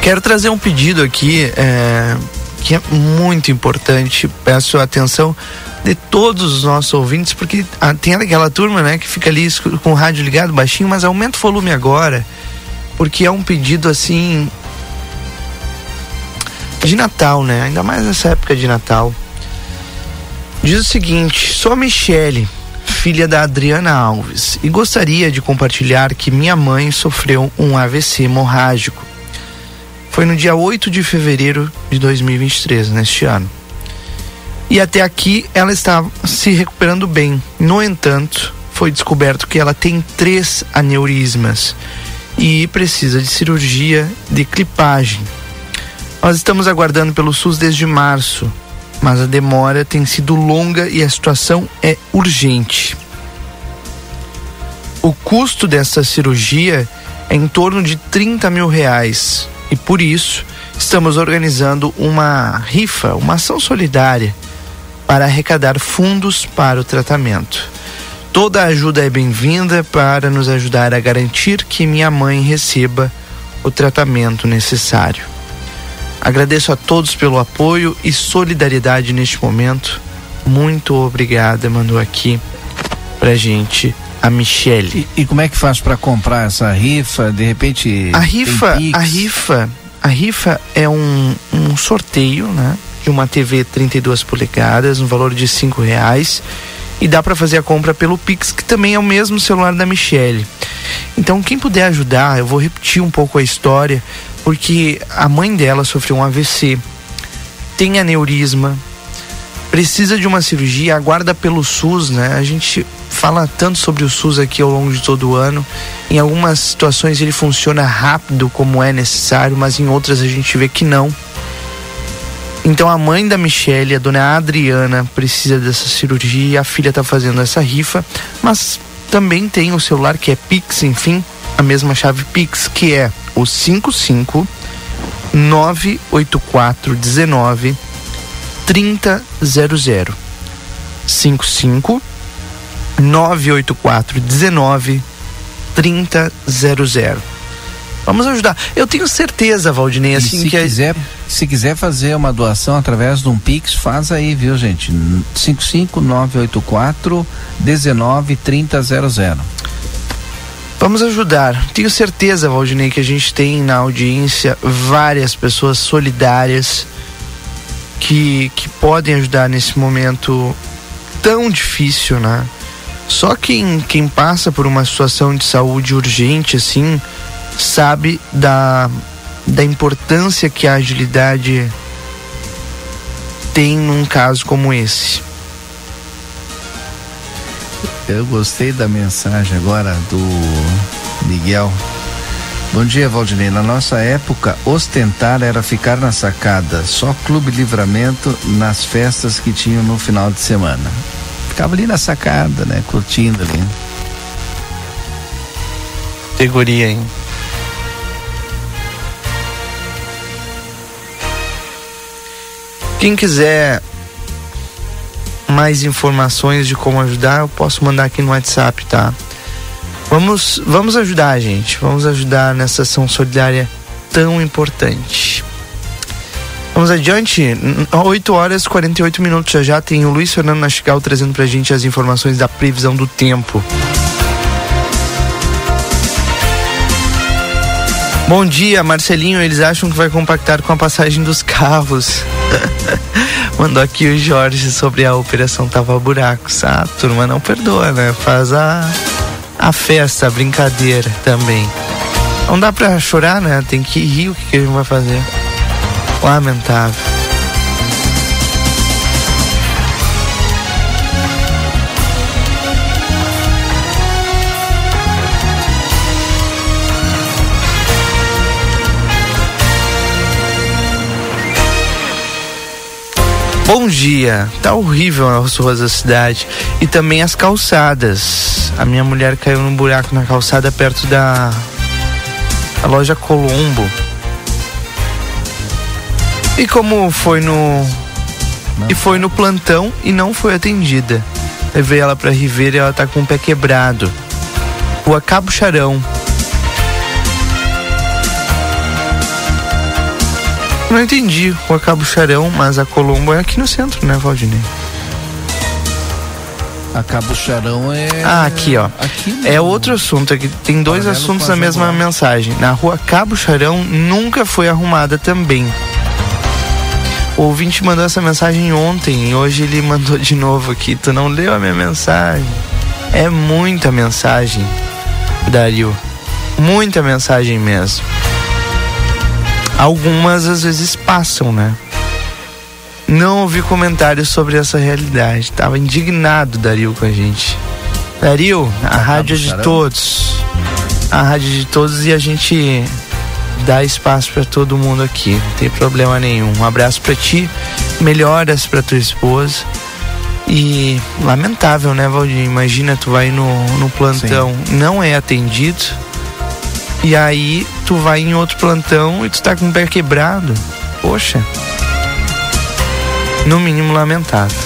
Quero trazer um pedido aqui é, que é muito importante. Peço atenção de todos os nossos ouvintes, porque tem aquela turma né, que fica ali com o rádio ligado baixinho, mas aumenta o volume agora, porque é um pedido assim de Natal, né? Ainda mais nessa época de Natal. Diz o seguinte: sou a Michele, filha da Adriana Alves, e gostaria de compartilhar que minha mãe sofreu um AVC hemorrágico. Foi no dia 8 de fevereiro de 2023, neste ano. E até aqui ela está se recuperando bem. No entanto, foi descoberto que ela tem três aneurismas e precisa de cirurgia de clipagem. Nós estamos aguardando pelo SUS desde março, mas a demora tem sido longa e a situação é urgente. O custo dessa cirurgia é em torno de 30 mil reais e por isso estamos organizando uma rifa, uma ação solidária para arrecadar fundos para o tratamento. Toda ajuda é bem-vinda para nos ajudar a garantir que minha mãe receba o tratamento necessário. Agradeço a todos pelo apoio e solidariedade neste momento. Muito obrigada, mandou aqui pra gente a Michele. E, e como é que faz para comprar essa rifa? De repente. A rifa, a rifa, a rifa é um, um sorteio, né? De uma TV 32 polegadas, no valor de cinco reais. E dá para fazer a compra pelo Pix, que também é o mesmo celular da Michele. Então, quem puder ajudar, eu vou repetir um pouco a história, porque a mãe dela sofreu um AVC, tem aneurisma, precisa de uma cirurgia, aguarda pelo SUS, né? A gente fala tanto sobre o SUS aqui ao longo de todo o ano. Em algumas situações ele funciona rápido como é necessário, mas em outras a gente vê que não. Então a mãe da Michelle, a dona Adriana, precisa dessa cirurgia, a filha está fazendo essa rifa, mas também tem o celular que é Pix, enfim, a mesma chave Pix, que é o 55 984 19 3000. 55 984 19 3000. Vamos ajudar. Eu tenho certeza, Valdinei, assim se que quiser, se quiser fazer uma doação através de um Pix, faz aí, viu, gente? 55984 19 3000. Vamos ajudar. Tenho certeza, Valdinei, que a gente tem na audiência várias pessoas solidárias que, que podem ajudar nesse momento tão difícil, né? Só quem, quem passa por uma situação de saúde urgente, assim, sabe da, da importância que a agilidade tem num caso como esse. Eu gostei da mensagem agora do Miguel. Bom dia, Valdinei. Na nossa época, ostentar era ficar na sacada, só Clube Livramento nas festas que tinham no final de semana. Ficava ali na sacada, né? Curtindo ali. Tegoria, hein? Quem quiser mais informações de como ajudar, eu posso mandar aqui no WhatsApp, tá? Vamos, vamos ajudar, gente. Vamos ajudar nessa ação solidária tão importante. Vamos adiante. 8 horas e 48 minutos já já tem o Luiz Fernando Nastigal trazendo pra gente as informações da previsão do tempo. Bom dia, Marcelinho. Eles acham que vai compactar com a passagem dos carros. Mandou aqui o Jorge sobre a operação Tava Buracos. Ah, a turma não perdoa, né? Faz a, a festa, a brincadeira também. Não dá pra chorar, né? Tem que rir o que, que a gente vai fazer. Lamentável. Bom dia, tá horrível as ruas da cidade e também as calçadas. A minha mulher caiu num buraco na calçada perto da loja Colombo. E como foi no e foi no plantão e não foi atendida. Levei ela pra Ribeira e ela tá com o pé quebrado. Rua Cabo Charão. Não entendi o Cabo Charão, mas a Colombo é aqui no centro, né, Valdinei? A Cabo Charão é. Ah, aqui, ó. Aqui. É outro assunto aqui. Tem dois Paralelo assuntos na mesma mensagem. Na rua Cabo Charão nunca foi arrumada também. O ouvinte mandou essa mensagem ontem e hoje ele mandou de novo aqui. Tu não leu a minha mensagem? É muita mensagem, Dario. Muita mensagem mesmo. Algumas às vezes passam, né? Não ouvi comentários sobre essa realidade. Tava indignado, Dario, com a gente. Dario, a rádio é de todos. A rádio de todos e a gente dá espaço pra todo mundo aqui. Não tem problema nenhum. Um abraço pra ti, melhoras pra tua esposa. E lamentável, né, Valdir? Imagina, tu vai no, no plantão, não é atendido. E aí tu vai em outro plantão e tu tá com o pé quebrado. Poxa. No mínimo lamentável.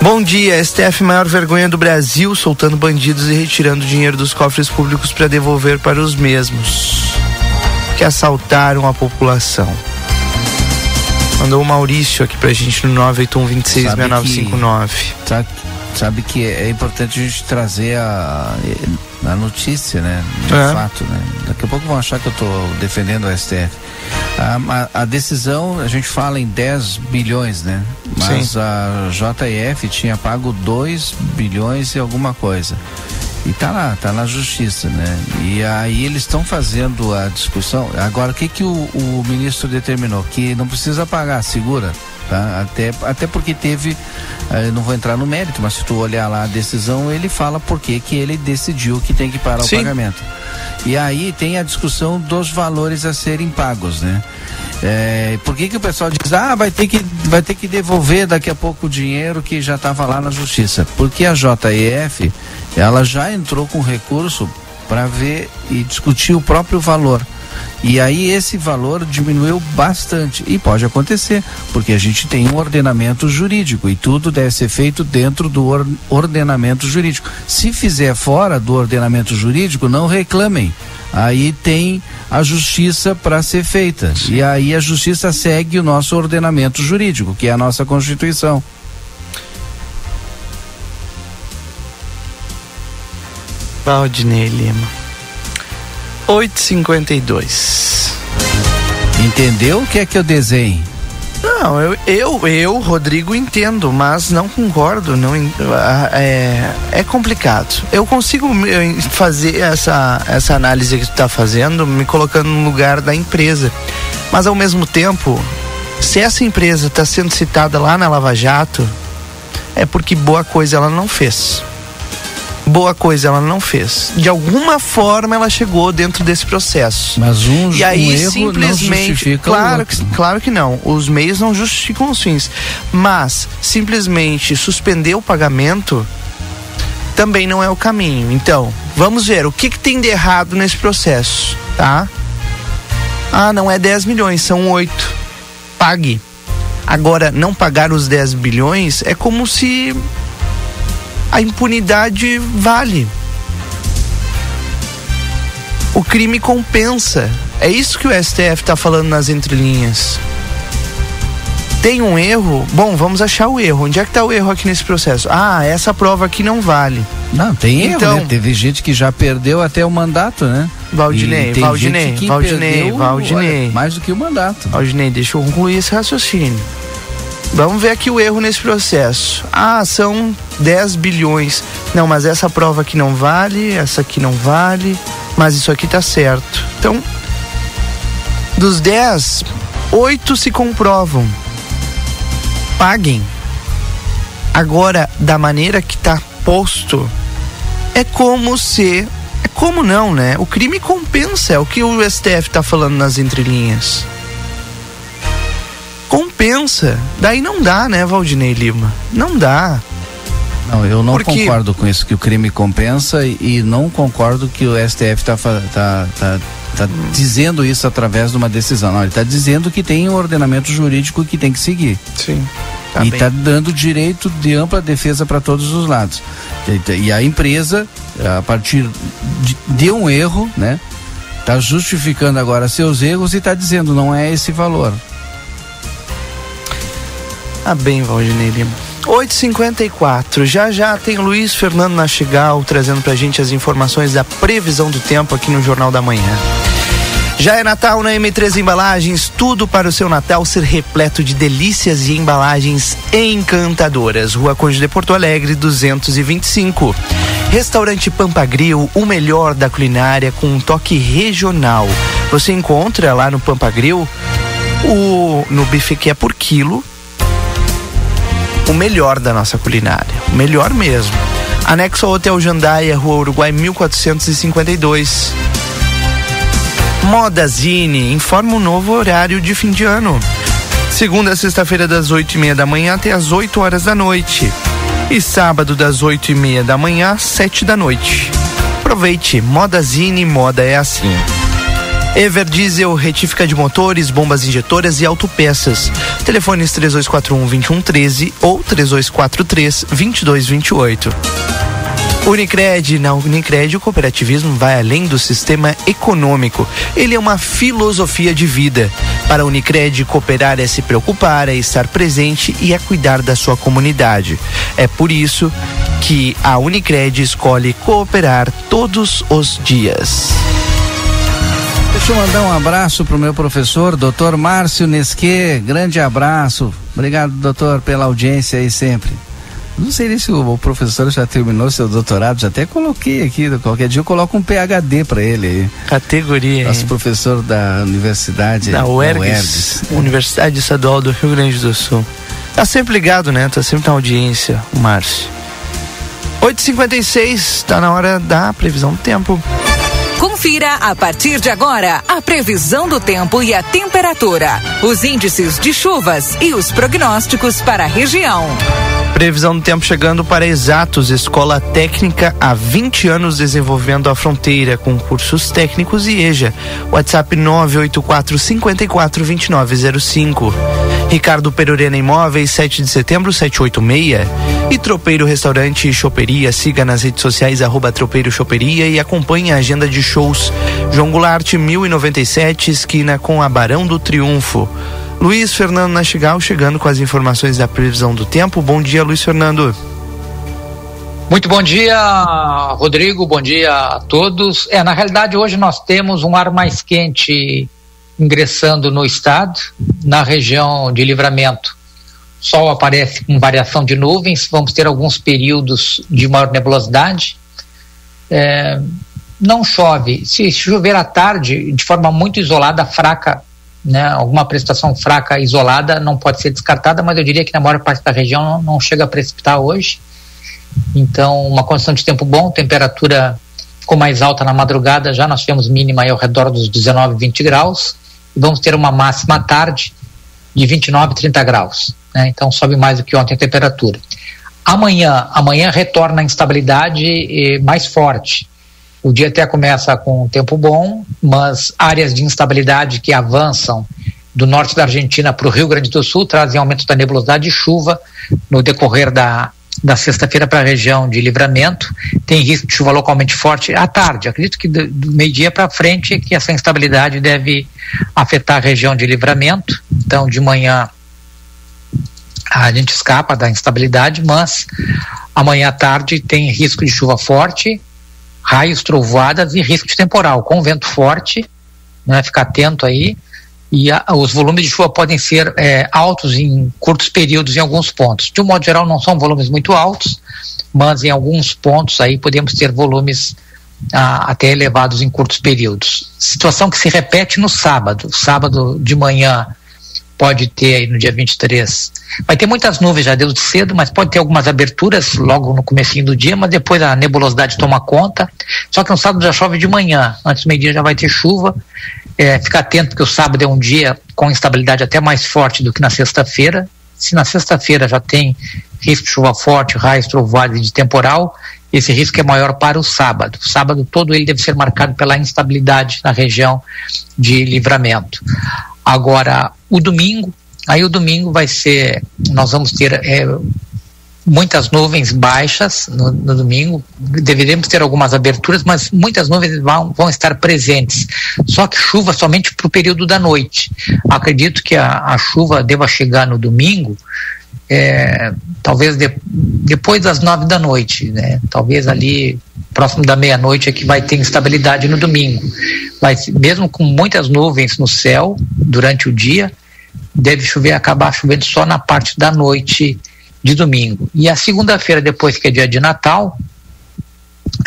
Bom dia, STF maior vergonha do Brasil, soltando bandidos e retirando dinheiro dos cofres públicos para devolver para os mesmos que assaltaram a população. Mandou o Maurício aqui pra gente no 981266959. Sabe, sabe que é importante a gente trazer a, a notícia, né? De é. fato, né? Daqui a pouco vão achar que eu estou defendendo o STF. A, a, a, decisão, a gente fala em 10 bilhões, né? Mas Sim. a JF tinha pago 2 bilhões e alguma coisa. E tá lá, tá na justiça, né? E aí eles estão fazendo a discussão. Agora, o que que o, o ministro determinou? Que não precisa pagar, segura. Tá? Até, até porque teve, eh, não vou entrar no mérito, mas se tu olhar lá a decisão, ele fala por que que ele decidiu que tem que parar Sim. o pagamento. E aí tem a discussão dos valores a serem pagos, né? É, por que, que o pessoal diz, ah, vai ter, que, vai ter que devolver daqui a pouco o dinheiro que já estava lá na justiça? Porque a JEF, ela já entrou com recurso para ver e discutir o próprio valor. E aí esse valor diminuiu bastante. E pode acontecer, porque a gente tem um ordenamento jurídico e tudo deve ser feito dentro do or ordenamento jurídico. Se fizer fora do ordenamento jurídico, não reclamem. Aí tem a justiça para ser feita. E aí a justiça segue o nosso ordenamento jurídico, que é a nossa Constituição. Valdinei Lima. 852. Entendeu o que é que eu desenho? Não, eu, eu, eu, Rodrigo, entendo, mas não concordo. Não, é, é complicado. Eu consigo fazer essa, essa análise que tu está fazendo, me colocando no lugar da empresa. Mas ao mesmo tempo, se essa empresa está sendo citada lá na Lava Jato, é porque boa coisa ela não fez boa coisa ela não fez. De alguma forma ela chegou dentro desse processo. Mas um, e aí um erro simplesmente, não claro que, claro que não. Os meios não justificam os fins, mas simplesmente suspender o pagamento também não é o caminho. Então, vamos ver o que, que tem de errado nesse processo, tá? Ah, não é 10 milhões, são 8. Pague. Agora, não pagar os 10 bilhões é como se a impunidade vale. O crime compensa. É isso que o STF está falando nas entrelinhas. Tem um erro? Bom, vamos achar o erro. Onde é que está o erro aqui nesse processo? Ah, essa prova aqui não vale. Não, tem erro, então, né? Teve gente que já perdeu até o mandato, né? Valdinei, Valdinei, Valdinei, Valdinei. mais do que o mandato. Valdinei, deixa eu concluir esse raciocínio. Vamos ver aqui o erro nesse processo. Ah, são 10 bilhões. Não, mas essa prova aqui não vale, essa aqui não vale, mas isso aqui tá certo. Então, dos 10, 8 se comprovam. Paguem. Agora, da maneira que tá posto, é como se. É como não, né? O crime compensa, é o que o STF tá falando nas entrelinhas compensa. Daí não dá, né, Valdinei Lima? Não dá. Não, eu não Porque... concordo com isso, que o crime compensa e, e não concordo que o STF está tá, tá, tá dizendo isso através de uma decisão. Não, ele está dizendo que tem um ordenamento jurídico que tem que seguir. Sim. Tá e está dando direito de ampla defesa para todos os lados. E, e, a empresa, a partir de, de um erro, né, está justificando agora seus erros e está dizendo não é esse valor. Ah, bem, Valdinei Lima. 8h54. Já já tem Luiz Fernando Nastigal trazendo pra gente as informações da previsão do tempo aqui no Jornal da Manhã. Já é Natal na M3 Embalagens, tudo para o seu Natal ser repleto de delícias e embalagens encantadoras. Rua Conde de Porto Alegre, 225. Restaurante Pampagril, o melhor da culinária com um toque regional. Você encontra lá no Pampagril o no bife que é por quilo o melhor da nossa culinária. O melhor mesmo. Anexo ao Hotel Jandaia, Rua Uruguai 1452. Modazine informa um novo horário de fim de ano. Segunda a sexta-feira, das 8 e meia da manhã até as 8 horas da noite. E sábado, das 8 e meia da manhã às 7 da noite. Aproveite, Modazine, moda é assim. Ever Diesel, retífica de motores, bombas injetoras e autopeças. Telefones 3241-2113 ou 3243-2228. Unicred, na Unicred o cooperativismo vai além do sistema econômico. Ele é uma filosofia de vida. Para a Unicred, cooperar é se preocupar, é estar presente e é cuidar da sua comunidade. É por isso que a Unicred escolhe cooperar todos os dias. Deixa eu mandar um abraço pro meu professor, doutor Márcio Nesque. Grande abraço. Obrigado, doutor, pela audiência aí sempre. Não sei se o, professor já terminou seu doutorado, já até coloquei aqui, qualquer dia eu coloco um PhD para ele aí. Categoria. Nosso professor da universidade. Da UERGS, Universidade Estadual do Rio Grande do Sul. Tá sempre ligado, né? Tá sempre na audiência, o Márcio. 8h56, tá na hora da previsão do tempo. Confira a partir de agora a previsão do tempo e a temperatura, os índices de chuvas e os prognósticos para a região. Previsão do tempo chegando para Exatos, escola técnica há 20 anos desenvolvendo a fronteira com cursos técnicos e EJA. WhatsApp 984 54 2905. Ricardo Perurena Imóveis, 7 de setembro, 786. E Tropeiro Restaurante e Choperia, siga nas redes sociais arroba Tropeiro Choperia e acompanhe a agenda de shows. João Goulart, 1097, esquina com a Barão do Triunfo. Luiz Fernando Nastigal chegando com as informações da previsão do tempo. Bom dia, Luiz Fernando. Muito bom dia, Rodrigo. Bom dia a todos. É, na realidade, hoje nós temos um ar mais quente ingressando no estado, na região de livramento. Sol aparece com variação de nuvens, vamos ter alguns períodos de maior nebulosidade. É, não chove. Se chover à tarde, de forma muito isolada, fraca, né, alguma precipitação fraca isolada não pode ser descartada, mas eu diria que na maior parte da região não, não chega a precipitar hoje. Então, uma condição de tempo bom, temperatura ficou mais alta na madrugada, já nós tivemos mínima aí ao redor dos 19, 20 graus, e vamos ter uma máxima à tarde de 29, 30 graus. Né? Então, sobe mais do que ontem a temperatura. Amanhã, amanhã retorna a instabilidade mais forte. O dia até começa com um tempo bom, mas áreas de instabilidade que avançam do norte da Argentina para o Rio Grande do Sul trazem aumento da nebulosidade e chuva no decorrer da, da sexta-feira para a região de livramento. Tem risco de chuva localmente forte à tarde. Acredito que do, do meio-dia para frente é que essa instabilidade deve afetar a região de livramento. Então, de manhã a gente escapa da instabilidade, mas amanhã à tarde tem risco de chuva forte raios, trovoadas e risco de temporal, com vento forte, né, ficar atento aí. E a, os volumes de chuva podem ser é, altos em curtos períodos em alguns pontos. De um modo geral, não são volumes muito altos, mas em alguns pontos aí podemos ter volumes até elevados em curtos períodos. Situação que se repete no sábado. Sábado de manhã pode ter aí no dia 23. Vai ter muitas nuvens já desde cedo, mas pode ter algumas aberturas logo no comecinho do dia, mas depois a nebulosidade toma conta. Só que no sábado já chove de manhã, antes do meio-dia já vai ter chuva. É, fica atento porque o sábado é um dia com instabilidade até mais forte do que na sexta-feira. Se na sexta-feira já tem risco de chuva forte, raios, trovoadas de temporal, esse risco é maior para o sábado. O sábado todo ele deve ser marcado pela instabilidade na região de livramento. Agora, o domingo, aí o domingo vai ser, nós vamos ter é, muitas nuvens baixas no, no, domingo, deveremos ter algumas aberturas, mas muitas nuvens vão, vão estar presentes. Só que chuva somente para o período da noite. Acredito que a, a chuva deva chegar no domingo, é, talvez de, depois das nove da noite, né? Talvez ali próximo da meia-noite é que vai ter instabilidade no domingo. Mas mesmo com muitas nuvens no céu durante o dia, deve chover, acabar chovendo só na parte da noite de domingo. E a segunda-feira, depois que é dia de Natal,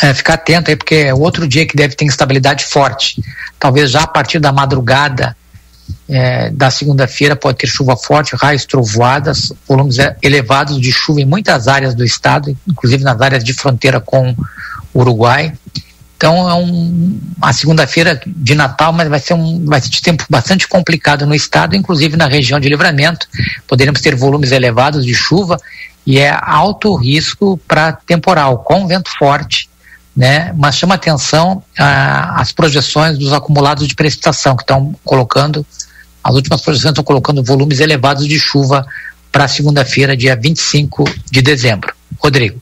é, ficar atento aí, porque é outro dia que deve ter instabilidade forte. Talvez já a partir da madrugada é, da segunda-feira pode ter chuva forte, raios, trovoadas, volumes elevados de chuva em muitas áreas do estado, inclusive nas áreas de fronteira com Uruguai. Então é um, a segunda-feira de Natal, mas vai ser um vai ser de tempo bastante complicado no estado, inclusive na região de Livramento. Poderemos ter volumes elevados de chuva e é alto risco para temporal, com vento forte, né? Mas chama atenção ah, as projeções dos acumulados de precipitação que estão colocando as últimas projeções estão colocando volumes elevados de chuva para segunda-feira, dia 25 de dezembro. Rodrigo.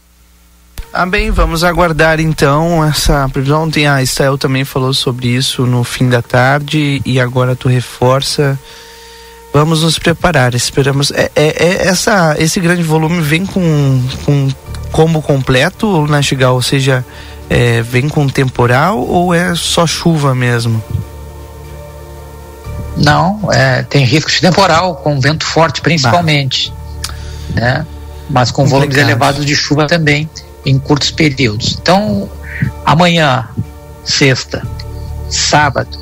Ah, bem, vamos aguardar então essa previsão. Ontem a Estael também falou sobre isso no fim da tarde e agora tu reforça. Vamos nos preparar, esperamos. É, é, é essa, esse grande volume vem com, com combo completo, Nastigal? Ou seja, é, vem com temporal ou é só chuva mesmo? Não, é, tem risco de temporal, com vento forte principalmente. Né? Mas com Complicado. volumes elevados de chuva também em curtos períodos. Então, amanhã, sexta, sábado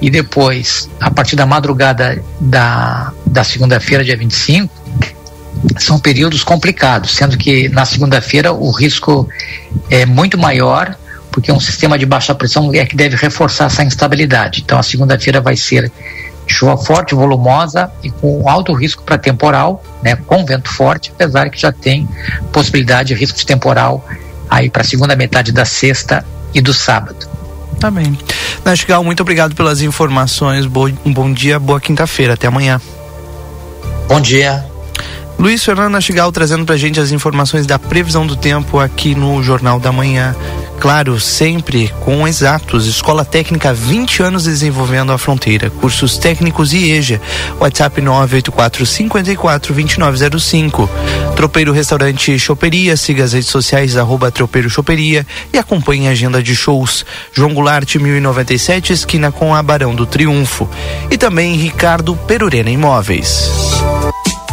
e depois, a partir da madrugada da, da segunda-feira, dia 25, são períodos complicados, sendo que na segunda-feira o risco é muito maior, porque um sistema de baixa pressão é que deve reforçar essa instabilidade. Então a segunda-feira vai ser chuva forte, volumosa e com alto risco para temporal, né, com vento forte, apesar que já tem possibilidade de risco de temporal aí para a segunda metade da sexta e do sábado. Tá bem. Nastigal, muito obrigado pelas informações. Bo um bom dia, boa quinta-feira. Até amanhã. Bom dia. Luiz Fernando Nastigal trazendo pra gente as informações da previsão do tempo aqui no Jornal da Manhã. Claro, sempre com exatos. Escola Técnica 20 anos desenvolvendo a fronteira. Cursos técnicos e EJA. WhatsApp 984 54 2905. Tropeiro Restaurante Choperia. Siga as redes sociais arroba Tropeiro Choperia e acompanhe a agenda de shows. João Goulart 1097, esquina com a Barão do Triunfo. E também Ricardo Perurena Imóveis.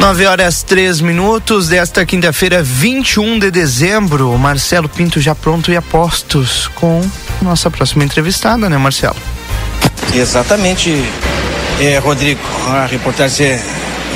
9 horas 3 minutos desta quinta-feira, 21 de dezembro. Marcelo Pinto já pronto e apostos com nossa próxima entrevistada, né, Marcelo? Exatamente, é, Rodrigo. A reportagem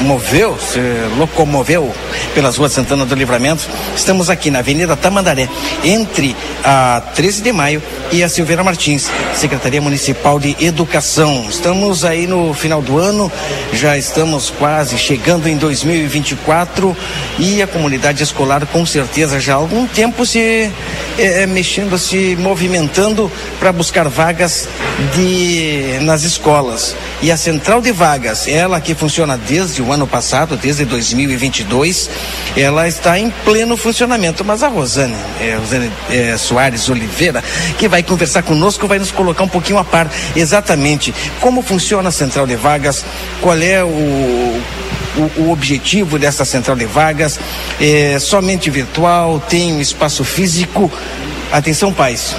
moveu, se locomoveu pelas ruas Santana do Livramento. Estamos aqui na Avenida Tamandaré, entre a 13 de maio e a Silveira Martins, Secretaria Municipal de Educação. Estamos aí no final do ano, já estamos quase chegando em 2024 e a comunidade escolar com certeza já há algum tempo se é, mexendo, se movimentando para buscar vagas de nas escolas. E a central de vagas, ela que funciona desde o ano passado, desde 2022, ela está em pleno funcionamento. Mas a Rosane, é, Rosane é, Soares Oliveira, que vai conversar conosco, vai nos colocar um pouquinho a par exatamente como funciona a central de vagas, qual é o, o, o, objetivo dessa central de vagas, é somente virtual, tem um espaço físico. Atenção, pais.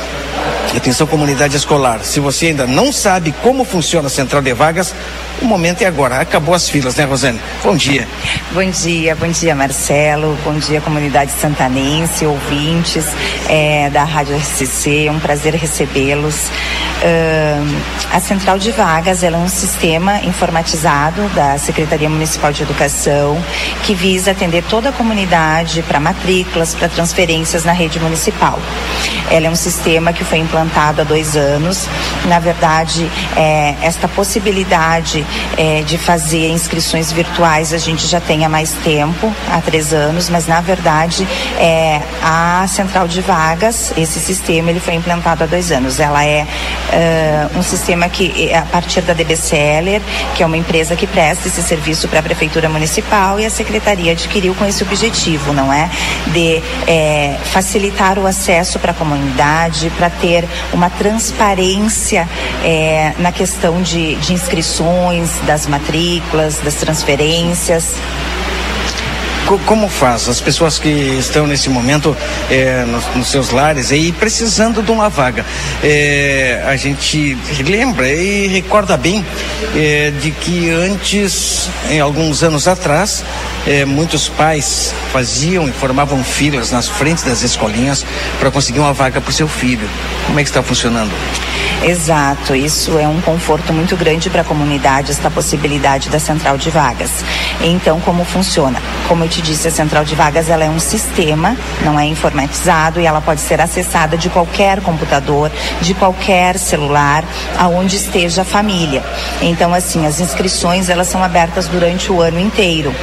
Atenção, comunidade escolar. Se você ainda não sabe como funciona a central de vagas, o momento é agora. Acabou as filas, né, Rosane? Bom dia. Bom dia, bom dia, Marcelo. Bom dia, comunidade santanense, ouvintes é, da Rádio RCC. É um prazer recebê-los. Uh, a Central de Vagas é um sistema informatizado da Secretaria Municipal de Educação que visa atender toda a comunidade para matrículas, para transferências na rede municipal. Ela é um sistema que foi implantado há dois anos. Na verdade, é, esta possibilidade é, de fazer inscrições virtuais a gente já tem há mais tempo, há três anos, mas na verdade é, a central de vagas, esse sistema ele foi implantado há dois anos. Ela é uh, um sistema que é a partir da DB Seller, que é uma empresa que presta esse serviço para a prefeitura municipal e a secretaria adquiriu com esse objetivo, não é, de é, facilitar o acesso para a comunidade, para ter uma transparência é, na questão de, de inscrições das matrículas, das transferências. Co como faz? As pessoas que estão nesse momento é, nos, nos, seus lares e precisando de uma vaga. É, a gente lembra e recorda bem é, de que antes, em alguns anos atrás, muitos pais faziam e formavam filas nas frentes das escolinhas para conseguir uma vaga para o seu filho. Como é que está funcionando? Exato, isso é um conforto muito grande para a comunidade, esta possibilidade da central de vagas. Então, como funciona? Como eu te disse, a central de vagas ela é um sistema, não é informatizado e ela pode ser acessada de qualquer computador, de qualquer celular, aonde esteja a família. Então, assim, as inscrições elas são abertas durante o ano inteiro.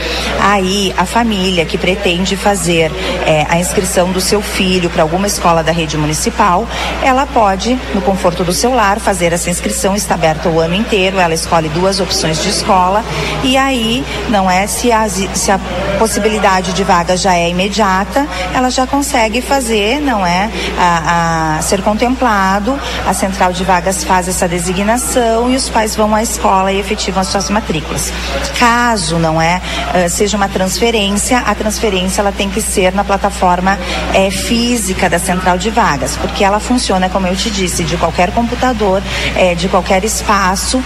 Aí, a família que pretende fazer é, a inscrição do seu filho para alguma escola da rede municipal, ela pode, no conforto do seu lar, fazer essa inscrição, está aberta o ano inteiro, ela escolhe duas opções de escola e aí, não é, se a, se a possibilidade de vaga já é imediata, ela já consegue fazer, não é, a, a ser contemplado, a central de vagas faz essa designação e os pais vão à escola e efetivam as suas matrículas. Caso, não é, uh, seja uma transferência, a transferência ela tem que ser na plataforma é, física da central de vagas, porque ela funciona, como eu te disse, de qualquer computador é, de qualquer espaço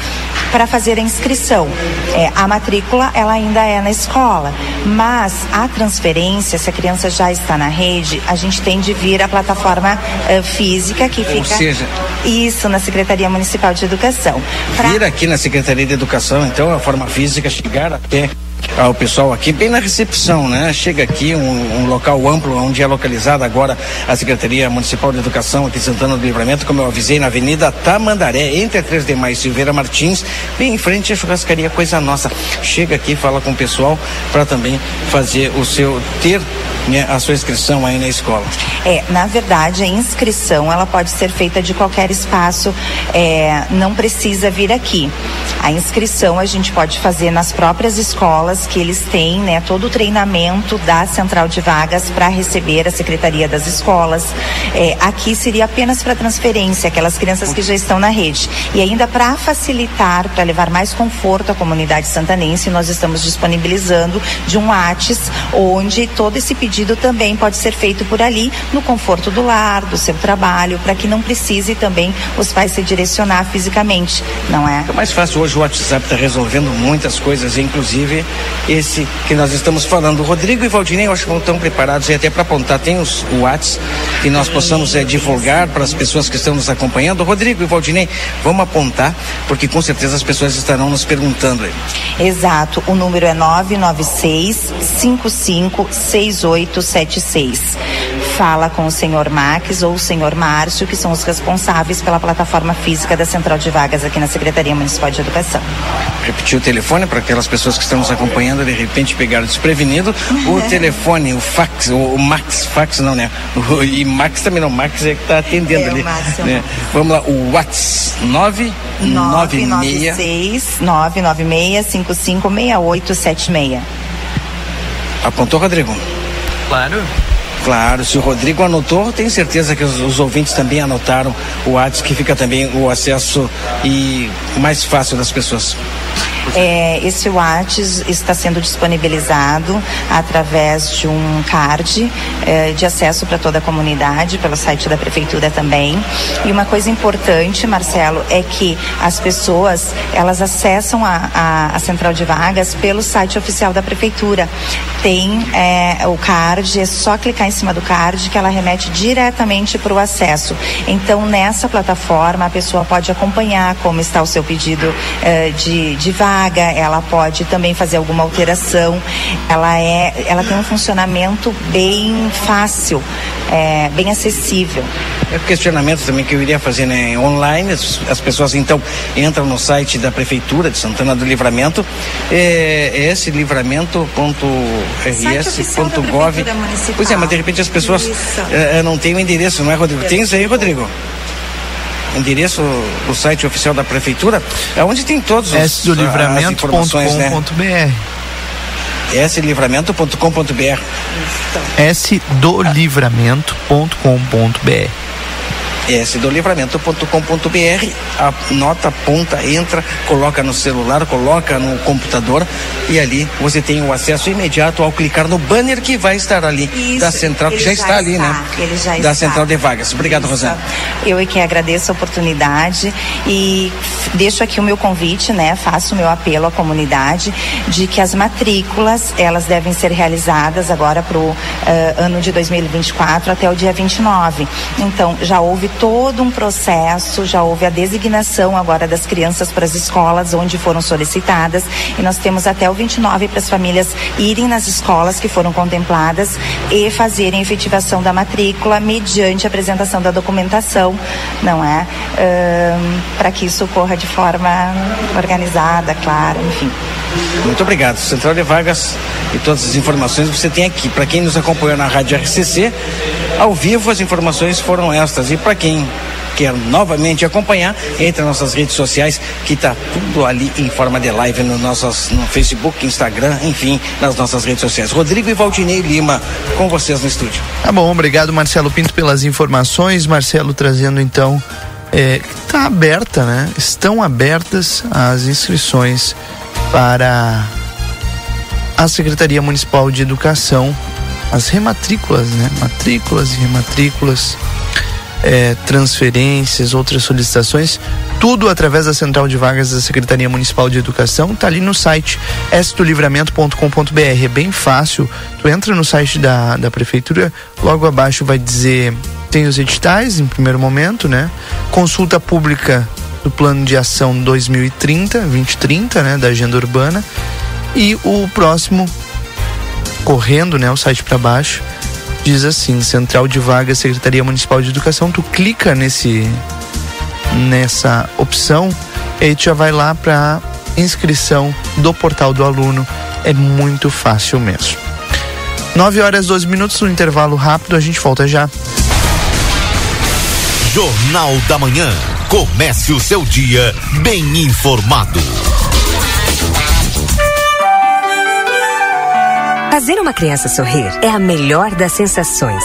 para fazer a inscrição. É, a matrícula ela ainda é na escola, mas a transferência, se a criança já está na rede, a gente tem de vir à plataforma uh, física que fica. Ou seja, isso na Secretaria Municipal de Educação. Pra... Vir aqui na Secretaria de Educação, então, a forma física chegar até ao pessoal aqui, bem na recepção, né? Chega aqui um, um, local amplo onde é localizada agora a Secretaria Municipal de Educação aqui em Santana do Livramento, como eu avisei, na Avenida Tamandaré, entre a 3 de Maio e Silveira Martins, bem em frente à churrascaria Coisa Nossa. Chega aqui, fala com o pessoal para também fazer o seu, ter né, a sua inscrição aí na escola. É, na verdade, a inscrição ela pode ser feita de qualquer espaço, é, não precisa vir aqui. A inscrição a gente pode fazer nas próprias escolas que eles têm, né, todo o treinamento da central de vagas para receber a secretaria das escolas. É, aqui seria apenas para transferência, aquelas crianças que já estão na rede. E ainda para facilitar, para levar mais conforto à comunidade santanense, nós estamos disponibilizando de um ATS, onde todo esse pedido também pode ser feito por ali, no conforto do lar, do seu trabalho, para que não precise também os pais se direcionar fisicamente, não é? É mais fácil hoje o WhatsApp está resolvendo muitas coisas, inclusive esse que nós estamos falando. Rodrigo e Valdinei, eu acho que estão preparados e até para apontar, tem os WhatsApp que nós possamos é, divulgar para as pessoas que estão nos acompanhando. Rodrigo e Valdinei, vamos apontar, porque com certeza as pessoas estarão nos perguntando aí. Exato, o número é 996 556876 fala com o senhor Max ou o senhor Márcio, que são os responsáveis pela plataforma física da Central de Vagas aqui na Secretaria Municipal de Educação. Repetir o telefone para aquelas pessoas que estão nos acompanhando de repente pegaram desprevenido. O telefone, o fax, o, o, Max, fax não, né? O, e Max também não, Max é que está atendendo é, ali. Né? Vamos lá, o WhatsApp 996 996 556876. Apontou, Rodrigo? Claro. Claro, se o Rodrigo anotou, tenho certeza que os, os ouvintes também anotaram o WhatsApp, que fica também o acesso e mais fácil das pessoas. É, esse WhatsApp está sendo disponibilizado através de um card é, de acesso para toda a comunidade, pelo site da prefeitura também. E uma coisa importante, Marcelo, é que as pessoas elas acessam a, a, a central de vagas pelo site oficial da prefeitura. Tem é, o card, é só clicar em cima do card que ela remete diretamente para o acesso. Então, nessa plataforma, a pessoa pode acompanhar como está o seu pedido é, de, de vaga ela pode também fazer alguma alteração. Ela é, ela tem um funcionamento bem fácil, é, bem acessível. É o questionamento também que eu iria fazer né, online. As, as, pessoas então entram no site da prefeitura de Santana do Livramento, é, é esse livramento.rs.gov. Pois é, mas de repente as pessoas é, é, não têm o endereço, não é, Rodrigo? Tem isso aí, Rodrigo? Endereço do site oficial da prefeitura, é onde tem todos os sdolivramento.com.br né? slivramento.com.br sdolivramento.com.br sdolivramento.com.br, anota, aponta, entra, coloca no celular, coloca no computador e ali você tem o acesso imediato ao clicar no banner que vai estar ali Isso, da central, que já, já está, ali, está, né? ele já da está. central de vagas. Obrigado, Isso. Rosana. Eu é que agradeço a oportunidade e deixo aqui o meu convite, né? Faço o meu apelo à comunidade de que as matrículas elas devem ser realizadas agora para o ano de 2024 até o dia 29. Então já houve todo um processo, já houve a designação agora das crianças para as escolas onde foram solicitadas e nós temos até o 29 para as famílias irem nas escolas que foram contempladas e fazerem efetivação da matrícula mediante apresentação da documentação, não é? para que isso ocorra de forma organizada, clara, enfim. Muito obrigado. Central de Vagas e todas as informações você tem aqui. Para quem nos acompanhou na Rádio RCC, ao vivo as informações foram estas. E para quem quer novamente acompanhar, entre nas nossas redes sociais, que está tudo ali em forma de live no, nossas, no Facebook, Instagram, enfim, nas nossas redes sociais. Rodrigo e Valdinei Lima, com vocês no estúdio. Tá bom, obrigado Marcelo Pinto pelas informações. Marcelo trazendo então que está aberta, né? Estão abertas as inscrições para a Secretaria Municipal de Educação, as rematrículas, né? Matrículas e rematrículas, é, transferências, outras solicitações, tudo através da Central de Vagas da Secretaria Municipal de Educação, tá ali no site estolivramento.com.br, é bem fácil, tu entra no site da, da prefeitura, logo abaixo vai dizer, tem os editais em primeiro momento, né? Consulta pública do Plano de Ação 2030, 2030, né, da Agenda Urbana, e o próximo correndo, né, o site para baixo, diz assim: Central de Vagas, Secretaria Municipal de Educação. Tu clica nesse nessa opção e aí tu já vai lá para inscrição do portal do aluno. É muito fácil mesmo. 9 horas 12 minutos no intervalo rápido, a gente volta já. Jornal da Manhã. Comece o seu dia bem informado. Fazer uma criança sorrir é a melhor das sensações.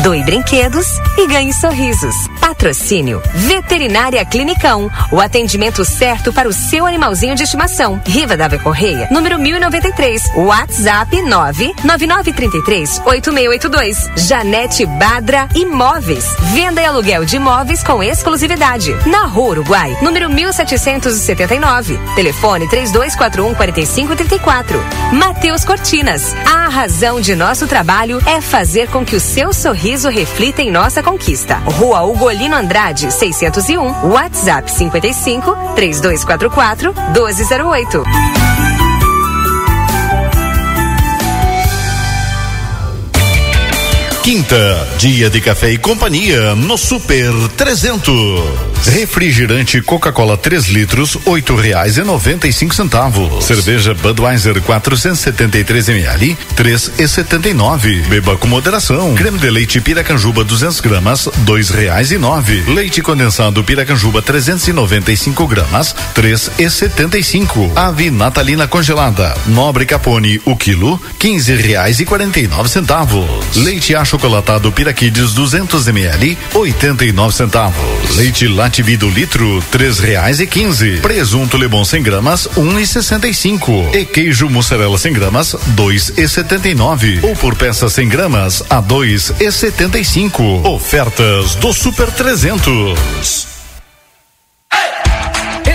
doe brinquedos e ganhe sorrisos. Patrocínio Veterinária Clinicão, o atendimento certo para o seu animalzinho de estimação. Riva Dávia Correia, número 1093, WhatsApp 99933 8682. Janete Badra Imóveis, venda e aluguel de imóveis com exclusividade. Na Rua Uruguai, número 1779, telefone 3241 4534. Mateus Cortinas, a razão de nosso trabalho é fazer com que o seu sorriso reflita em nossa conquista. Rua Ugolino Andrade, 601, WhatsApp 55 3244 1208. Quinta, dia de café e companhia no Super 300. Refrigerante Coca-Cola 3 litros, oito reais e noventa e cinco centavos. Cerveja Budweiser 473 ml, três e setenta e nove. Beba com moderação. Creme de leite Piracanjuba 200 gramas, dois reais e nove. Leite condensado Piracanjuba 395 gramas, três e setenta e cinco. Ave natalina congelada, Nobre Capone o quilo, quinze reais e quarenta e nove centavos. Leite achocolatado Piraquides 200 ml, oitenta e nove centavos. Leite Lativido litro, três reais e quinze. Presunto Lebon 100 gramas, um e sessenta e cinco. E queijo mussarela 100 gramas, dois e setenta e nove. Ou por peça 100 gramas, a dois e setenta e cinco. Ofertas do Super 300.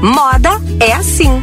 Moda é assim.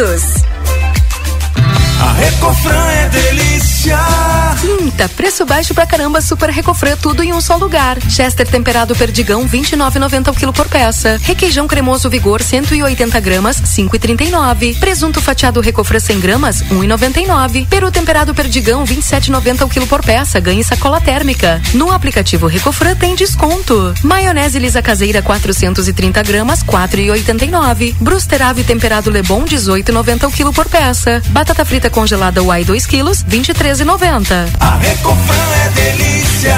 todos. A Recofran é delícia. Hum, tá preço baixo pra caramba, Super Recofran, tudo em um só lugar. Chester temperado perdigão, 29,90 o quilo por peça. Requeijão cremoso Vigor, 180 gramas, 5,39. Presunto fatiado Recofran 100 gramas, 1,99. Peru temperado perdigão, 27,90 o quilo por peça. Ganhe sacola térmica. No aplicativo Recofran tem desconto. Maionese lisa caseira, 430 gramas, 4,89. Brusterave temperado Lebon, 18,90 o quilo por peça. Batata frita congelada Uai 2 quilos, 23,90. A Recofran é delícia.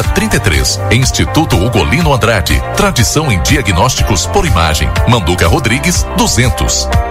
33. Instituto Ugolino Andrade. Tradição em diagnósticos por imagem. Manduca Rodrigues, 200.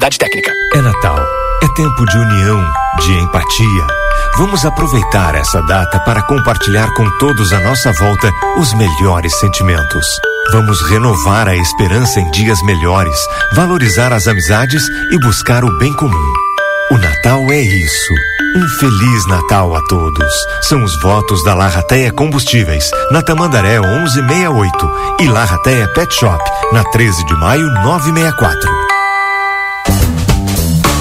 técnica. É Natal. É tempo de união, de empatia. Vamos aproveitar essa data para compartilhar com todos à nossa volta os melhores sentimentos. Vamos renovar a esperança em dias melhores, valorizar as amizades e buscar o bem comum. O Natal é isso. Um feliz Natal a todos. São os votos da Larrateia Combustíveis, na Tamandaré 1168 e Larrateia Pet Shop, na 13 de maio 964.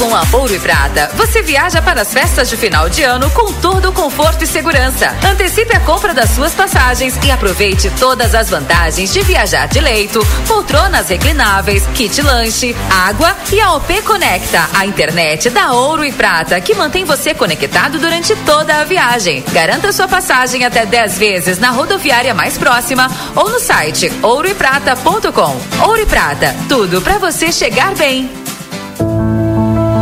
Com a Ouro e Prata, você viaja para as festas de final de ano com todo o conforto e segurança. Antecipe a compra das suas passagens e aproveite todas as vantagens de viajar de leito, poltronas reclináveis, kit lanche, água e a OP Conecta, a internet da Ouro e Prata, que mantém você conectado durante toda a viagem. Garanta sua passagem até 10 vezes na rodoviária mais próxima ou no site ouroeprata.com. Ouro e Prata, tudo para você chegar bem.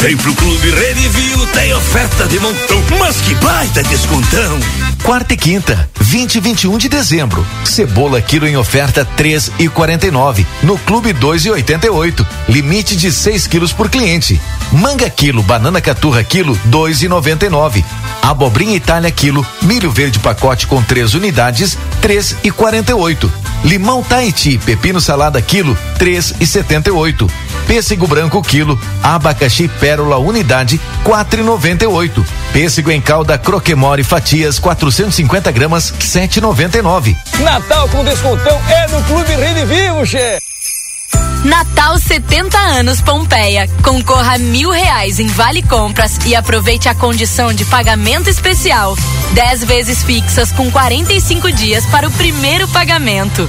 Vem pro Clube Redivio, tem oferta de montão, mas que baita descontão! Quarta e quinta, 20 e 21 de dezembro. Cebola quilo em oferta 3 e 49. No Clube 2 e 88. Limite de 6 quilos por cliente. Manga quilo, banana caturra quilo 2 e 99. Abobrinha Itália quilo, milho verde pacote com 3 unidades 3 e 48. Limão Tahiti, pepino salada quilo 3 e 78. Pêssego branco quilo, abacaxi pérola unidade 4,98. Pêssego em calda croquemore fatias 450 gramas 7,99. Natal com descontão é no Clube Rede Vivo, che. Natal 70 anos Pompeia. Concorra a mil reais em Vale Compras e aproveite a condição de pagamento especial. 10 vezes fixas com 45 dias para o primeiro pagamento.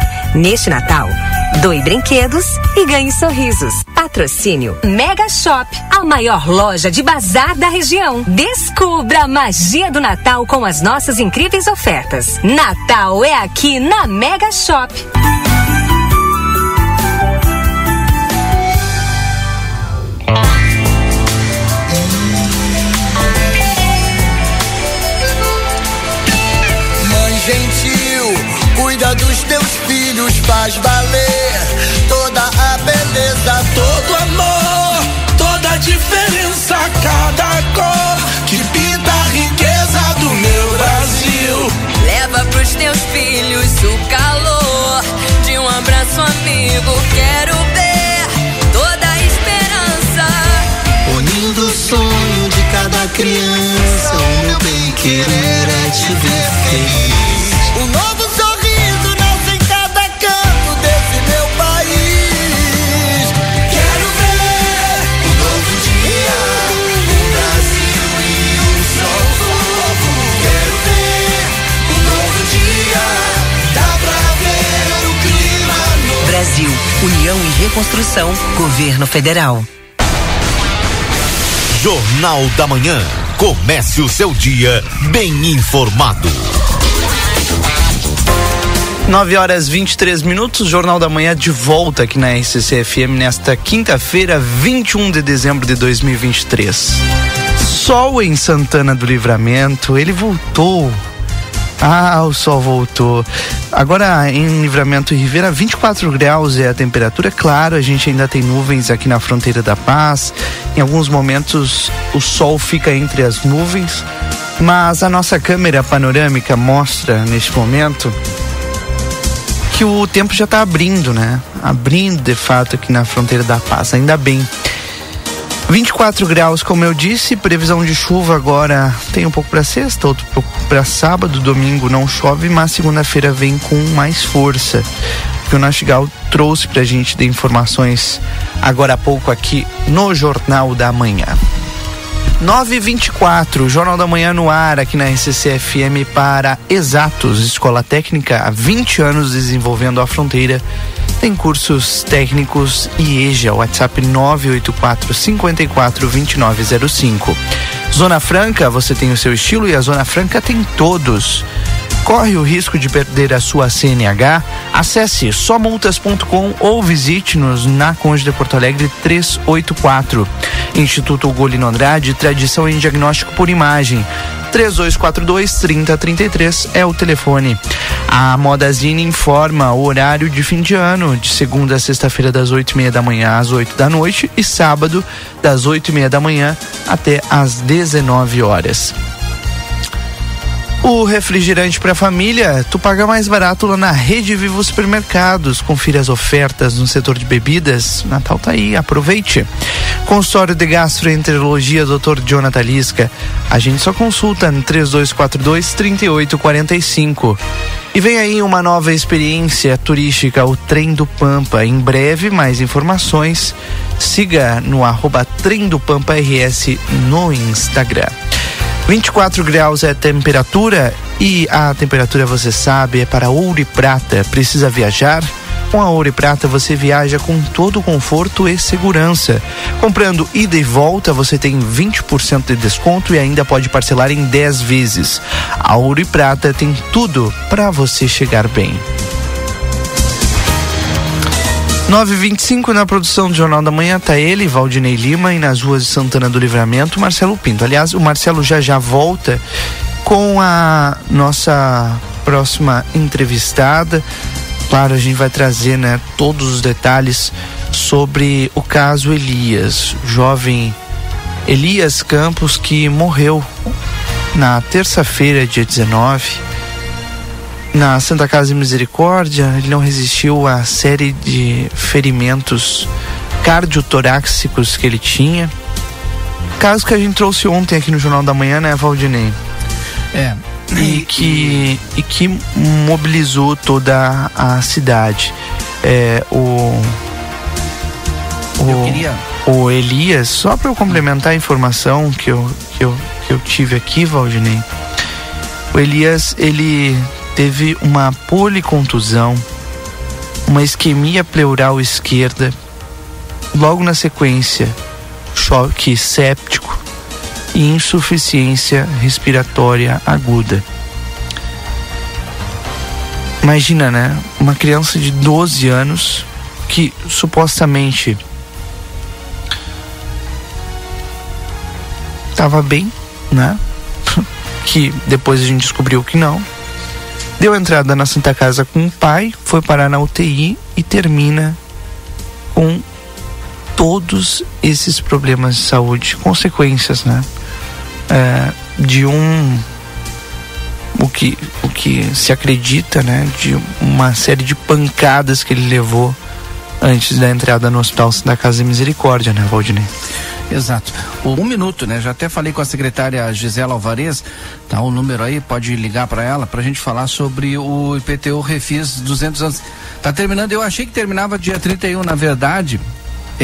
Neste Natal, doe brinquedos e ganhe sorrisos. Patrocínio Mega Shop, a maior loja de bazar da região. Descubra a magia do Natal com as nossas incríveis ofertas. Natal é aqui na Mega Shop. Cuida dos teus filhos, faz valer toda a beleza, todo amor, toda a diferença, cada cor que pinta a riqueza do meu Brasil. Leva pros teus filhos o calor de um abraço amigo. Quero ver toda a esperança. Unindo o sonho de cada criança, o meu bem querer é te ver feliz. Brasil, União e Reconstrução, Governo Federal. Jornal da Manhã. Comece o seu dia bem informado. 9 horas 23 minutos, Jornal da Manhã de volta aqui na RCC-FM nesta quinta-feira, 21 de dezembro de 2023. Sol em Santana do Livramento, ele voltou. Ah, o sol voltou. Agora em Livramento e Ribeira, 24 graus é a temperatura. Claro, a gente ainda tem nuvens aqui na fronteira da paz. Em alguns momentos o sol fica entre as nuvens, mas a nossa câmera panorâmica mostra neste momento que o tempo já está abrindo, né? Abrindo de fato aqui na fronteira da paz. Ainda bem. 24 graus, como eu disse, previsão de chuva agora tem um pouco para sexta, outro pouco para sábado, domingo não chove, mas segunda-feira vem com mais força. Que o Nastigal trouxe pra gente de informações agora há pouco aqui no Jornal da Manhã. 924, Jornal da Manhã no ar aqui na RCC FM para Exatos, Escola Técnica há 20 anos desenvolvendo a fronteira. Tem cursos técnicos e WhatsApp 984 54 2905. Zona Franca, você tem o seu estilo e a Zona Franca tem todos. Corre o risco de perder a sua CNH? Acesse somultas.com ou visite-nos na Conde de Porto Alegre 384. Instituto Golino Andrade, tradição em diagnóstico por imagem. 3242-3033 é o telefone. A Modazine informa o horário de fim de ano, de segunda a sexta-feira, das 8 e meia da manhã às 8 da noite, e sábado, das 8 e meia da manhã até às 19 horas. O refrigerante para família, tu paga mais barato lá na Rede Vivo Supermercados. Confira as ofertas no setor de bebidas. Natal tá aí, aproveite. Consultório de Gastroenterologia, Dr. Jonathan Lisca. A gente só consulta no 3242 3845. E vem aí uma nova experiência turística, o Trem do Pampa. Em breve, mais informações. Siga no arroba Trem do Pampa RS no Instagram. 24 graus é a temperatura e a temperatura, você sabe, é para ouro e prata. Precisa viajar? Com a Ouro e Prata você viaja com todo o conforto e segurança. Comprando ida e volta você tem 20% de desconto e ainda pode parcelar em 10 vezes. A Ouro e Prata tem tudo para você chegar bem. 925 na produção do Jornal da Manhã tá ele, Valdinei Lima, e nas ruas de Santana do Livramento, Marcelo Pinto. Aliás, o Marcelo já já volta com a nossa próxima entrevistada. Claro, a gente vai trazer, né, todos os detalhes sobre o caso Elias, jovem Elias Campos que morreu na terça-feira, dia 19 na Santa Casa de Misericórdia, ele não resistiu à série de ferimentos cardiotoráxicos que ele tinha. Caso que a gente trouxe ontem aqui no Jornal da Manhã, né, Valdinei? É. E que, e que mobilizou toda a cidade. É, o. O, eu queria... o Elias, só para eu complementar a informação que eu, que, eu, que eu tive aqui, Valdinei. O Elias, ele teve uma policontusão, uma isquemia pleural esquerda, logo na sequência, choque séptico e insuficiência respiratória aguda. Imagina, né? Uma criança de 12 anos que supostamente estava bem, né? que depois a gente descobriu que não Deu entrada na Santa Casa com o pai, foi parar na UTI e termina com todos esses problemas de saúde, consequências, né? É, de um o que, o que se acredita, né? De uma série de pancadas que ele levou antes da entrada no hospital da Casa de Misericórdia, né, Valdinei? Exato. Um minuto, né? Já até falei com a secretária Gisela Alvarez, tá o número aí, pode ligar para ela para a gente falar sobre o IPTU Refis 200 anos. Tá terminando, eu achei que terminava dia 31, na verdade,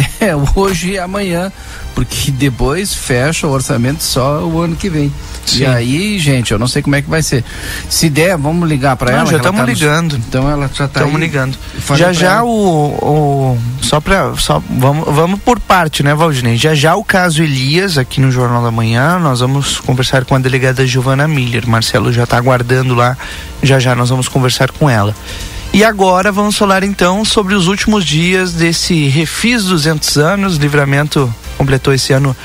é hoje e amanhã, porque depois fecha o orçamento só o ano que vem. Sim. E aí, gente, eu não sei como é que vai ser. Se der, vamos ligar para ela. Já estamos tá ligando. Então ela já está Estamos ligando. Já já o, o, só para só vamos vamos por parte, né, Valdinei? Já já o caso Elias aqui no Jornal da Manhã, nós vamos conversar com a delegada Giovana Miller. Marcelo já está aguardando lá. Já já nós vamos conversar com ela. E agora vamos falar então sobre os últimos dias desse Refis 200 anos. Livramento completou esse ano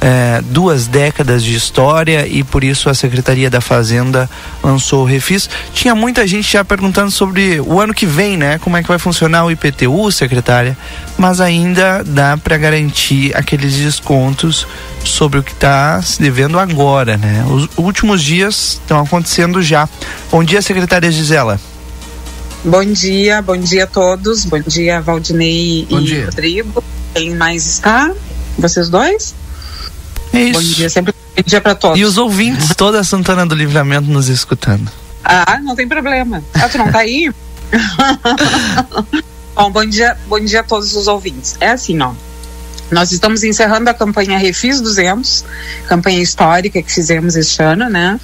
é, duas décadas de história e por isso a Secretaria da Fazenda lançou o Refis. Tinha muita gente já perguntando sobre o ano que vem, né? Como é que vai funcionar o IPTU, secretária? Mas ainda dá para garantir aqueles descontos sobre o que está se devendo agora, né? Os últimos dias estão acontecendo já. Bom dia, secretária Gisela. Bom dia, bom dia a todos. Bom dia, Valdinei bom e dia. Rodrigo. Quem mais está? Vocês dois? Isso. Bom dia, sempre bom dia para todos. E os ouvintes, toda a Santana do Livramento nos escutando. Ah, não tem problema. Ah, tu não tá aí? bom, bom dia, bom dia a todos os ouvintes. É assim, ó. Nós estamos encerrando a campanha Refis 200, campanha histórica que fizemos este ano, né?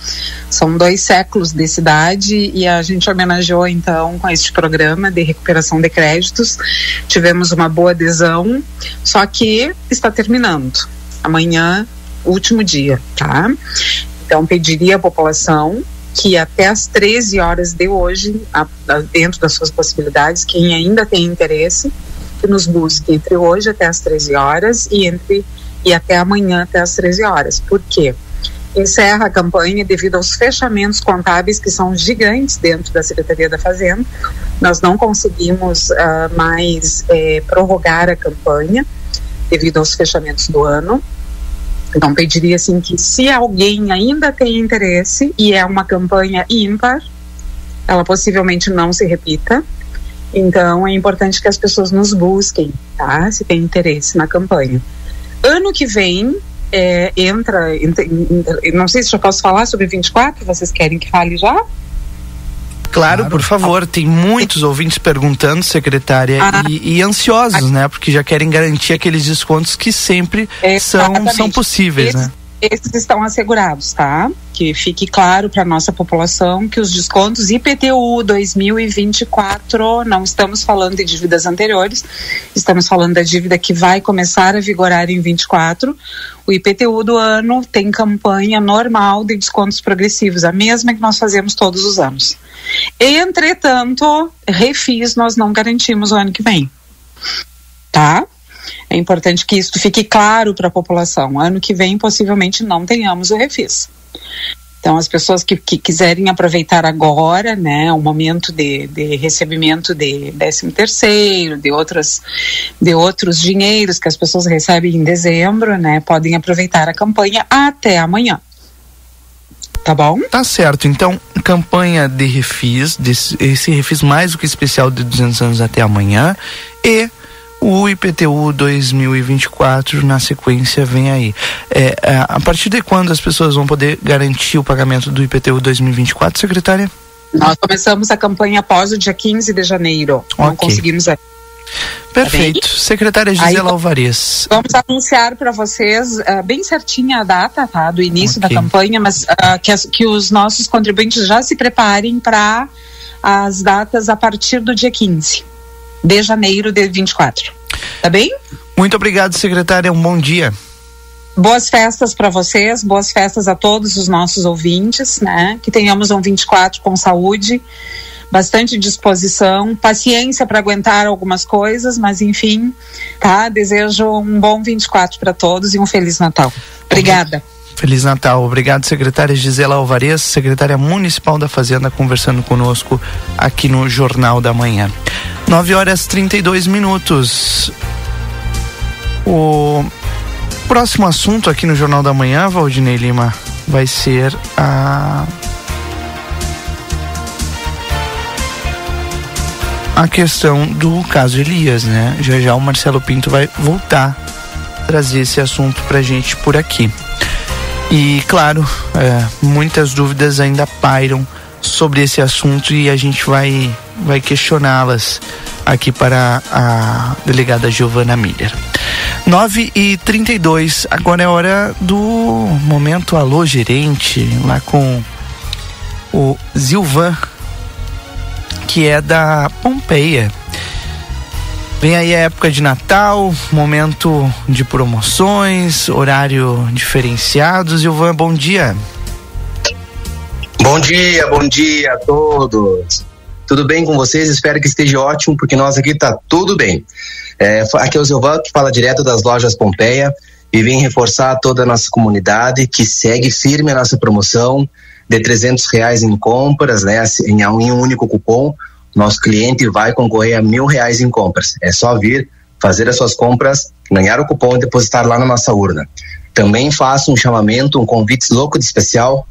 São dois séculos de cidade e a gente homenageou então com este programa de recuperação de créditos. Tivemos uma boa adesão, só que está terminando. Amanhã, último dia, tá? Então pediria à população que até às 13 horas de hoje, a, a, dentro das suas possibilidades, quem ainda tem interesse, que nos busque entre hoje até as 13 horas e entre e até amanhã até as 13 horas. Por quê? Encerra a campanha devido aos fechamentos contábeis que são gigantes dentro da Secretaria da Fazenda. Nós não conseguimos uh, mais eh, prorrogar a campanha devido aos fechamentos do ano. Então, pediria assim que se alguém ainda tem interesse e é uma campanha ímpar, ela possivelmente não se repita. Então, é importante que as pessoas nos busquem, tá? Se tem interesse na campanha. Ano que vem, é, entra, entra, entra, não sei se já posso falar sobre 24, vocês querem que fale já? Claro, por favor. Tem muitos ouvintes perguntando, secretária, Ah. e, e ansiosos, né? Porque já querem garantir aqueles descontos que sempre são, Exatamente. são possíveis, esses, né? Esses estão assegurados, tá? Que fique claro para nossa população que os descontos IPTU 2024 não estamos falando de dívidas anteriores, estamos falando da dívida que vai começar a vigorar em 24. O IPTU do ano tem campanha normal de descontos progressivos, a mesma que nós fazemos todos os anos. Entretanto, refis nós não garantimos o ano que vem. Tá? É importante que isso fique claro para a população. Ano que vem, possivelmente, não tenhamos o refis. Então, as pessoas que, que quiserem aproveitar agora, né, o momento de, de recebimento de 13 terceiro, de outras, de outros dinheiros que as pessoas recebem em dezembro, né, podem aproveitar a campanha até amanhã. Tá bom? Tá certo. Então, campanha de refis, desse, esse refis mais do que especial de 200 anos até amanhã e o IPTU 2024 na sequência vem aí. É, a partir de quando as pessoas vão poder garantir o pagamento do IPTU 2024, secretária? Nós começamos a campanha após o dia 15 de janeiro. Não Ok. conseguimos. Perfeito. Secretária Aí, Gisela Alvarez. Vamos anunciar para vocês ah, bem certinha a data tá, do início Ok. da campanha, mas ah, que, as- que os nossos contribuintes já se preparem para as datas a partir do dia 15 de janeiro de 24. Tá bem? Muito obrigado, secretária. Um bom dia. Boas festas para vocês, boas festas a todos os nossos ouvintes, né? Que tenhamos um 24 com saúde, bastante disposição, paciência para aguentar algumas coisas, mas enfim, tá? Desejo um bom 24 para todos e um feliz Natal. Obrigada. Feliz Natal. Obrigado, secretária Gisela Alvarez, secretária municipal da Fazenda, conversando conosco aqui no Jornal da Manhã. 9 horas 32 minutos. O próximo assunto aqui no Jornal da Manhã, Valdinei Lima, vai ser a. A questão do caso Elias, né? Já já o Marcelo Pinto vai voltar trazer esse assunto pra gente por aqui. E claro, é, muitas dúvidas ainda pairam sobre esse assunto e a gente vai, vai questioná-las aqui para a delegada Giovana Miller. 9 e 32 agora é hora do momento Alô Gerente, lá com o Zilvan, que é da Pompeia. Vem aí a época de Natal, momento de promoções, horário diferenciado. Zilvan, bom dia. Bom dia, bom dia a todos. Tudo bem com vocês? Espero que esteja ótimo, porque nós aqui tá tudo bem. É, aqui é o Zilvan que fala direto das lojas Pompeia e vem reforçar toda a nossa comunidade que segue firme a nossa promoção de 300 reais em compras, né, assim, em um único cupom. Nosso cliente vai concorrer a mil reais em compras. É só vir, fazer as suas compras, ganhar o cupom e depositar lá na nossa urna. Também faço um chamamento, um convite louco de especial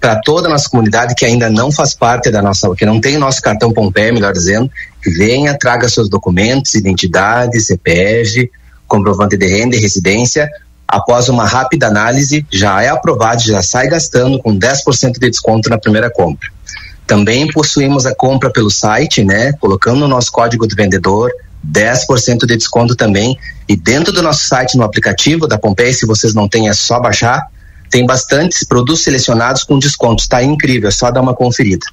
para toda a nossa comunidade que ainda não faz parte da nossa, que não tem nosso cartão Pompeia, melhor dizendo, venha, traga seus documentos, identidade, CPF, comprovante de renda e residência. Após uma rápida análise, já é aprovado, já sai gastando com 10% de desconto na primeira compra. Também possuímos a compra pelo site, né? Colocando o nosso código do vendedor, 10% de desconto também. E dentro do nosso site, no aplicativo da Pompeia, se vocês não têm, é só baixar. Tem bastantes produtos selecionados com descontos. Está incrível, é só dar uma conferida.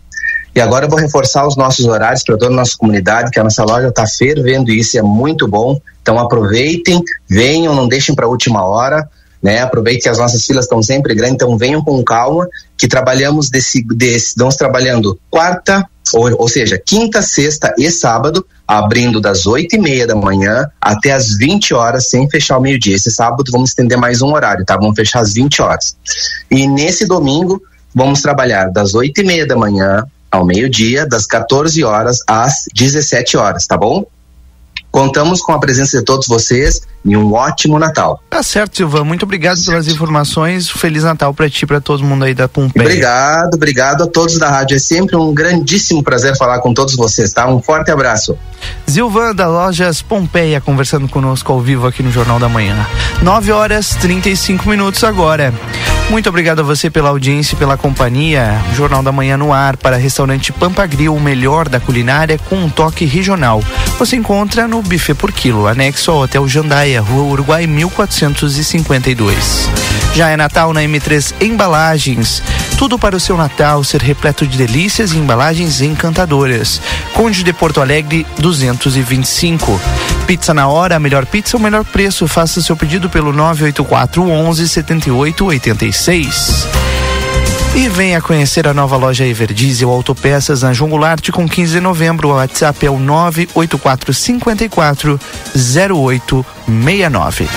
E agora eu vou reforçar os nossos horários para toda a nossa comunidade, que a nossa loja está fervendo e isso é muito bom. Então aproveitem, venham, não deixem para a última hora. Né? Aproveitem que as nossas filas estão sempre grandes, então venham com calma, que trabalhamos desse, desse estamos trabalhando quarta, ou, ou seja, quinta, sexta e sábado, abrindo das oito e meia da manhã até as 20 horas, sem fechar o meio-dia. Esse sábado vamos estender mais um horário, tá? Vamos fechar às 20 horas. E nesse domingo, vamos trabalhar das oito e meia da manhã ao meio-dia, das 14 horas às 17 horas, tá bom? Contamos com a presença de todos vocês e um ótimo Natal. Tá certo, Silvan. Muito obrigado pelas informações. Feliz Natal para ti, para todo mundo aí da Pompeia. Obrigado, obrigado a todos da rádio. É sempre um grandíssimo prazer falar com todos vocês, tá? Um forte abraço. Zilvan da Lojas Pompeia conversando conosco ao vivo aqui no Jornal da Manhã. 9 horas 35 minutos agora. Muito obrigado a você pela audiência e pela companhia. Jornal da Manhã no ar para restaurante Pampa Grill, o melhor da culinária com um toque regional. Você encontra no Buffet por Quilo, anexo ao Hotel Jandaia, Rua Uruguai 1452. Já é Natal na M3 Embalagens. Tudo para o seu Natal ser repleto de delícias e embalagens encantadoras. Conde de Porto Alegre 225. Pizza na hora, a melhor pizza, o melhor preço. Faça seu pedido pelo 984 11 78 86. E venha conhecer a nova loja Everdiesel Autopeças na João Goulart com 15 de novembro. O WhatsApp é o 984 54 0869.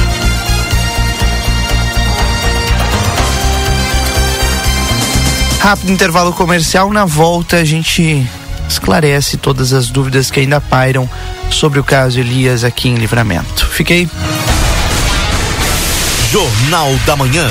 Rápido intervalo comercial. Na volta a gente esclarece todas as dúvidas que ainda pairam sobre o caso Elias aqui em Livramento. Fiquei. Jornal da Manhã.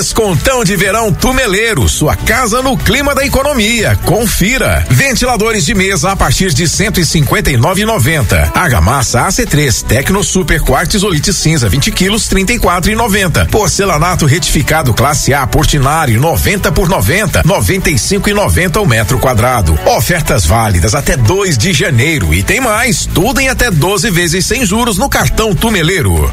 Descontão de verão Tumeleiro, sua casa no clima da economia. Confira. Ventiladores de mesa a partir de 159,90. Argamassa AC3 Tecno Super Quartzolite cinza 20 quilos 34,90. Porcelanato retificado classe A Portinari 90 por 90 95,90 o metro quadrado. Ofertas válidas até 2 de janeiro e tem mais. Tudo em até 12 vezes sem juros no cartão Tumeleiro.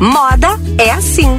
Moda é assim.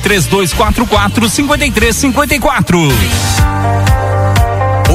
3244 5354.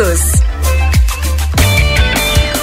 todos.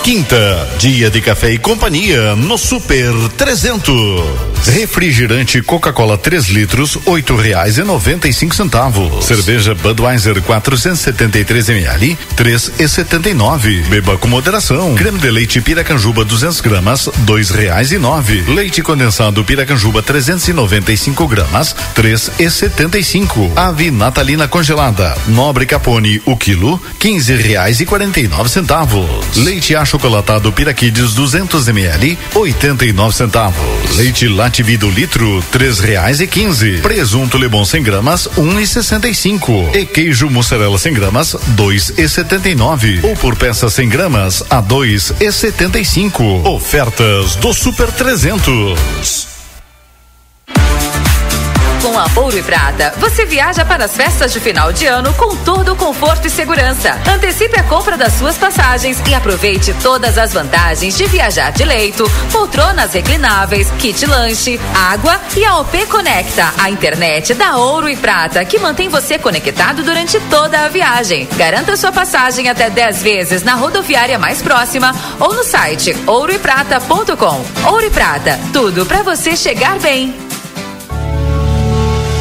Quinta, dia de café e companhia no Super 300. Refrigerante Coca-Cola 3 litros, oito reais e noventa e cinco centavos. Cerveja Budweiser 473 ml, três e setenta e nove. Beba com moderação. Creme de leite Piracanjuba 200 gramas, dois reais e nove. Leite condensado Piracanjuba 395 gramas, três e setenta e cinco. Ave natalina congelada, Nobre Capone, o quilo, quinze reais e quarenta e nove centavos. Leite achocolatado Piraquides 200 ml, oitenta e nove centavos. Leite Lativido litro, três reais e quinze. Presunto Lebon 100 gramas, um e sessenta e cinco. E queijo mussarela 100 gramas, dois e setenta e nove. Ou por peça 100 gramas, a dois e setenta e cinco. Ofertas do Super 300. Com a Ouro e Prata, você viaja para as festas de final de ano com todo o conforto e segurança. Antecipe a compra das suas passagens e aproveite todas as vantagens de viajar de leito, poltronas reclináveis, kit lanche, água e a OP Conecta, a internet da Ouro e Prata, que mantém você conectado durante toda a viagem. Garanta sua passagem até 10 vezes na rodoviária mais próxima ou no site ouroeprata.com. Ouro e Prata, tudo para você chegar bem.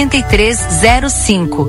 8305.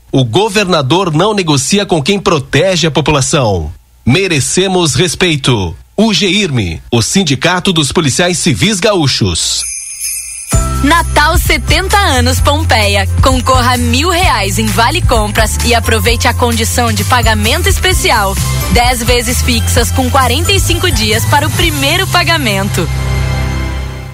O governador não negocia com quem protege a população. Merecemos respeito. O GIRME, o Sindicato dos Policiais Civis Gaúchos. Natal 70 anos Pompeia. Concorra a mil reais em Vale Compras e aproveite a condição de pagamento especial. 10 vezes fixas com 45 dias para o primeiro pagamento.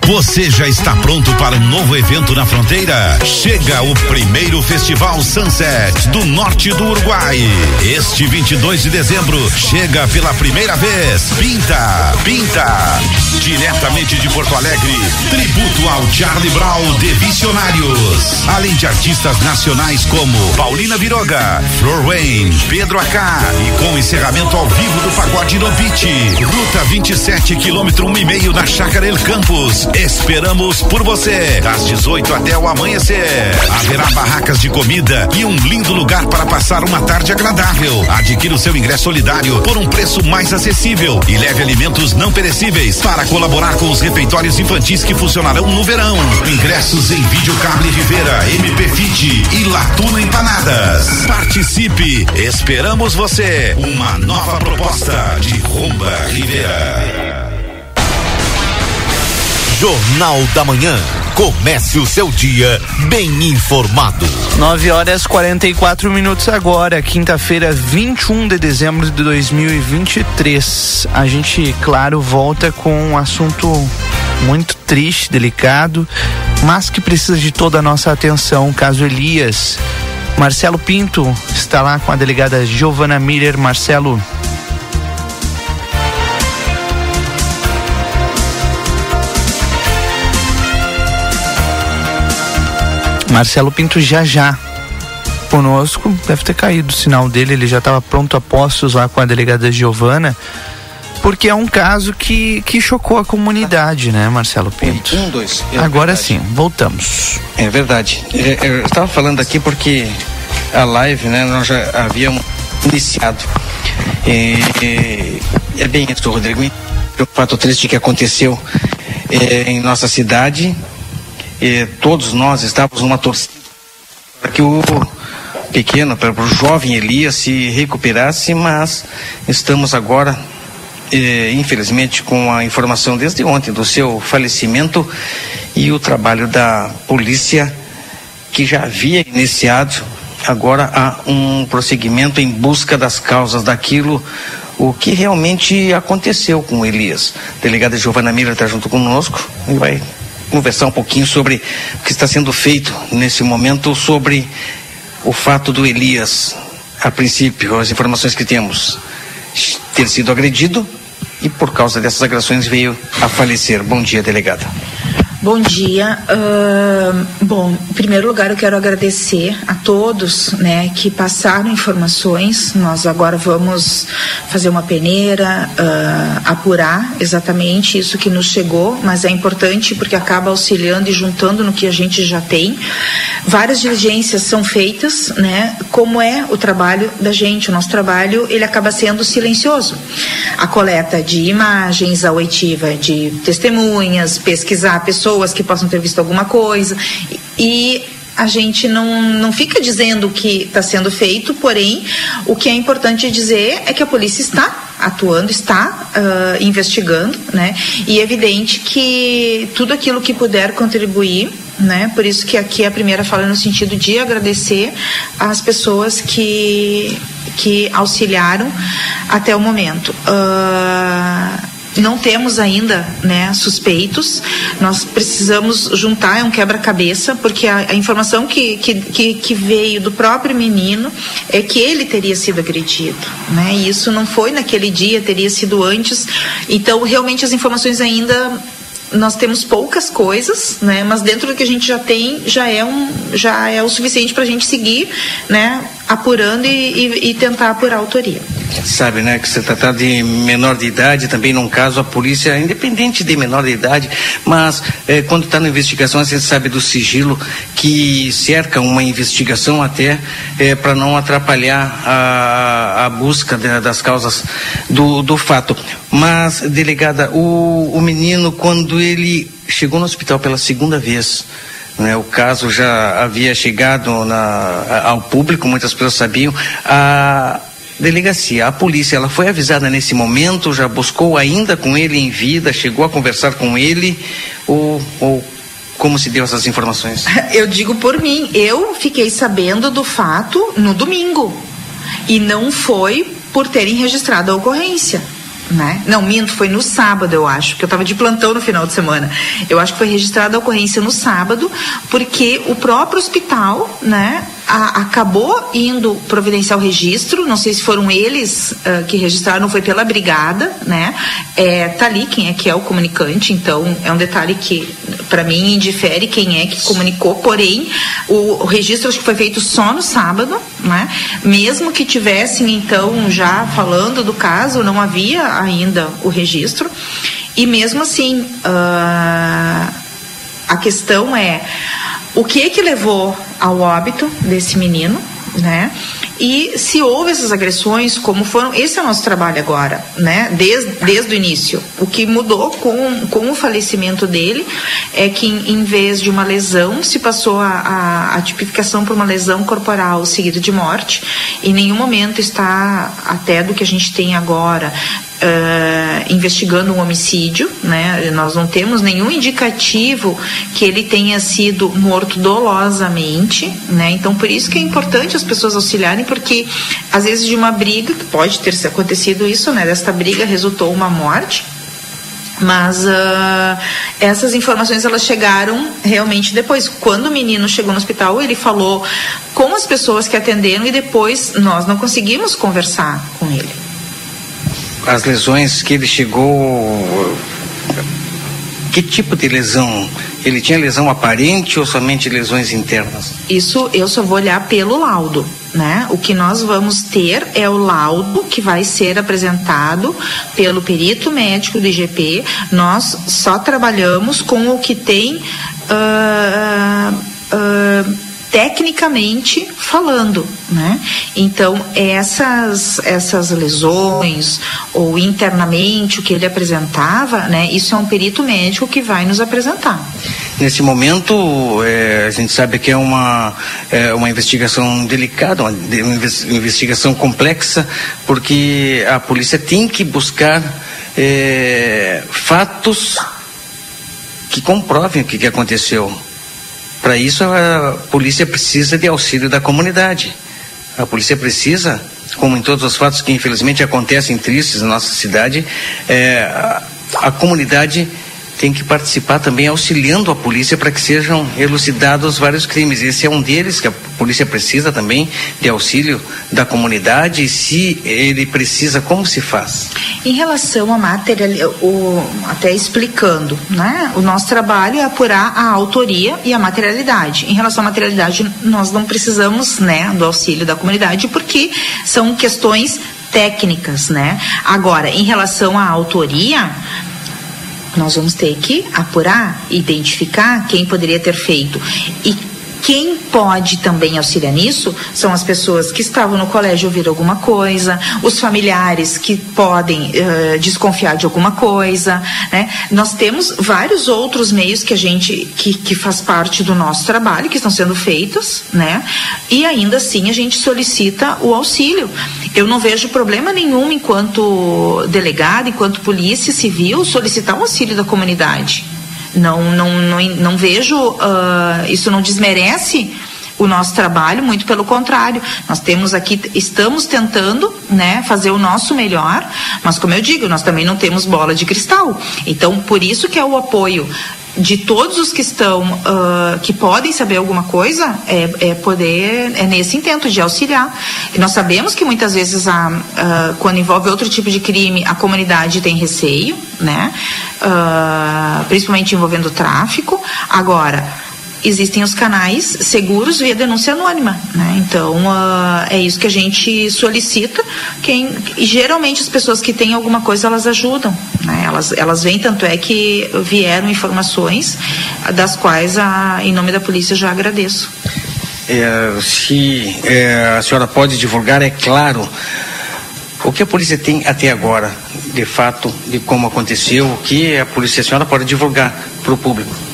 Você já está pronto para um novo evento na fronteira? Chega o primeiro Festival Sunset do norte do Uruguai. Este 22 de dezembro chega pela primeira vez. Pinta, pinta. Diretamente de Porto Alegre, tributo ao Charlie Brown de Visionários. Além de artistas nacionais como Paulina Viroga, Flor Wayne, Pedro Acá e com encerramento ao vivo do Pagode no Beach. Ruta 27, quilômetro um e meio na Chácara El Campos. Esperamos por você, das 18 até o amanhecer. Haverá barracas de comida e um lindo lugar para passar uma tarde agradável. Adquira o seu ingresso solidário por um preço mais acessível e leve alimentos não perecíveis para colaborar com os refeitórios infantis que funcionarão no verão. Ingressos em Videocable Rivera, MP Fit e Latuna Empanadas. Participe, esperamos você. Uma nova proposta de Rumba Rivera. Jornal da Manhã. Comece o seu dia bem informado. 9 horas 44 minutos agora, quinta-feira, 21 de dezembro de 2023. A gente, claro, volta com um assunto muito triste, delicado, mas que precisa de toda a nossa atenção. Caso Elias. Marcelo Pinto está lá com a delegada Giovana Miller. Marcelo, Marcelo Pinto já já conosco, deve ter caído o sinal dele, ele já estava pronto a postos lá com a delegada Giovana. porque é um caso que, que chocou a comunidade, né, Marcelo Pinto? Um, dois. É Agora verdade. sim, voltamos. É verdade. É, Eu estava falando aqui porque a live, né, nós já havíamos iniciado. É, é bem isso, Rodrigo. O fato triste que aconteceu é, em nossa cidade. É, todos nós estávamos numa torcida para que o pequeno, para o jovem Elias se recuperasse, mas estamos agora, eh, infelizmente, com a informação desde ontem do seu falecimento e o trabalho da polícia que já havia iniciado. Agora há um prosseguimento em busca das causas daquilo o que realmente aconteceu com Elias. A delegada Giovana Miller está junto conosco e vai conversar um pouquinho sobre o que está sendo feito nesse momento sobre o fato do Elias, a princípio, as informações que temos, ter sido agredido e por causa dessas agressões veio a falecer. Bom dia, delegada. Bom dia. Ahn, bom, em primeiro lugar, eu quero agradecer a todos né, que passaram informações. Nós agora vamos fazer uma peneira, ah, apurar exatamente isso que nos chegou, mas é importante porque acaba auxiliando e juntando no que a gente já tem. Várias diligências são feitas, né? Como é o trabalho da gente? O nosso trabalho ele acaba sendo silencioso. A coleta de imagens, a oitiva de testemunhas, pesquisar pessoas que possam ter visto alguma coisa e a gente não, não fica dizendo o que está sendo feito, porém, o que é importante dizer é que a polícia está atuando, está ah, investigando, né? E é evidente que tudo aquilo que puder contribuir, né? Por isso que aqui a primeira fala no sentido de agradecer às pessoas que, que auxiliaram até o momento. Ah, não temos ainda né, suspeitos, nós precisamos juntar, é um quebra-cabeça, porque a, a informação que, que, que, veio do próprio menino é que ele teria sido agredido. Né? E isso não foi naquele dia, teria sido antes. Então, realmente, as informações ainda nós temos poucas coisas, né? Mas dentro do que a gente já tem, já é um, já é o suficiente para a gente seguir, né? Apurando e, e, e tentar apurar a autoria. Sabe, né, que se tratar de menor de idade, também num caso a polícia, independente de menor de idade, mas eh, quando está na investigação, a gente sabe do sigilo que cerca uma investigação até para não atrapalhar a, a busca de- das causas do, do fato. Mas, delegada, o, o menino, quando ele chegou no hospital pela segunda vez, né, o caso já havia chegado na- ao público, muitas pessoas sabiam. A delegacia, a polícia, ela foi avisada nesse momento, já buscou ainda com ele em vida, chegou a conversar com ele, ou, ou como se deu essas informações? Eu digo por mim, eu fiquei sabendo do fato no domingo. E não foi por terem registrado a ocorrência. Né? Não, minto, foi no sábado, eu acho, porque eu estava de plantão no final de semana. Eu acho que foi registrada a ocorrência no sábado, porque o próprio hospital, né, a- acabou indo providenciar o registro. Não sei se foram eles ah, que registraram, foi pela brigada, né? É, tá ali quem é que é o comunicante, então é um detalhe que para mim indifere quem é que comunicou. Porém, o, o registro acho que foi feito só no sábado, né? Mesmo que tivessem então já falando do caso, não havia ainda o registro. E mesmo assim, ah, a questão é o que que levou ao óbito desse menino, né? E se houve essas agressões, como foram, esse é o nosso trabalho agora, né? Desde, desde o início. O que mudou com, com o falecimento dele é que em, vez de uma lesão, se passou a, a, a tipificação por uma lesão corporal seguida de morte. Em nenhum momento está, até do que a gente tem agora, eh, investigando um homicídio, né? Nós não temos nenhum indicativo que ele tenha sido morto dolosamente, né? Então por isso que é importante as pessoas auxiliarem, porque às vezes de uma briga, que pode ter acontecido isso, né? Desta briga resultou uma morte. Mas ah, essas informações elas chegaram realmente depois. Quando o menino chegou no hospital, ele falou com as pessoas que atenderam e depois nós não conseguimos conversar com ele. As lesões que ele chegou. Que tipo de lesão? Ele tinha lesão aparente ou somente lesões internas? Isso eu só vou olhar pelo laudo, né? O que nós vamos ter é o laudo que vai ser apresentado pelo perito médico do IGP. Nós só trabalhamos com o que tem ah, ah, tecnicamente falando, né? Então essas essas lesões ou internamente o que ele apresentava, né? Isso é um perito médico que vai nos apresentar. Nesse momento, é, a gente sabe que é uma, é uma investigação delicada, uma, investigação complexa, porque a polícia tem que buscar é, fatos que comprovem o que, que aconteceu. Para isso, a polícia precisa de auxílio da comunidade. A polícia precisa, como em todos os fatos que infelizmente acontecem tristes na nossa cidade, é, a, a comunidade tem que participar também auxiliando a polícia para que sejam elucidados vários crimes. Esse é um deles que a polícia precisa também de auxílio da comunidade. E se ele precisa, como se faz? Em relação à material, o, até explicando, né? O nosso trabalho é apurar a autoria e a materialidade. Em relação à materialidade, nós não precisamos, né, do auxílio da comunidade porque são questões técnicas, né? Agora, em relação à autoria, nós vamos ter que apurar, identificar quem poderia ter feito. E quem pode também auxiliar nisso são as pessoas que estavam no colégio ouviram alguma coisa, os familiares que podem eh, desconfiar de alguma coisa, né? Nós temos vários outros meios que a gente que, que faz parte do nosso trabalho que estão sendo feitos, né? E ainda assim a gente solicita o auxílio. Eu não vejo problema nenhum enquanto delegado, enquanto polícia civil solicitar o auxílio da comunidade. Não, não, não, não vejo, ah, isso não desmerece o nosso trabalho, muito pelo contrário. Nós temos aqui, estamos tentando, né, fazer o nosso melhor, mas como eu digo, nós também não temos bola de cristal. Então, por isso que é o apoio de todos os que estão, ah, que podem saber alguma coisa, é, é poder, é nesse intento de auxiliar. E nós sabemos que muitas vezes, a, ah, quando envolve outro tipo de crime, a comunidade tem receio, né? Ah, principalmente envolvendo tráfico. Agora, existem os canais seguros via denúncia anônima, né? Então ah, é isso que a gente solicita. Quem geralmente as pessoas que têm alguma coisa elas ajudam, né? Elas elas vêm tanto é que vieram informações das quais a, em nome da polícia já agradeço. É, se é, a senhora pode divulgar, é claro, o que a polícia tem até agora, de fato, de como aconteceu, o que a polícia, a senhora pode divulgar para o público?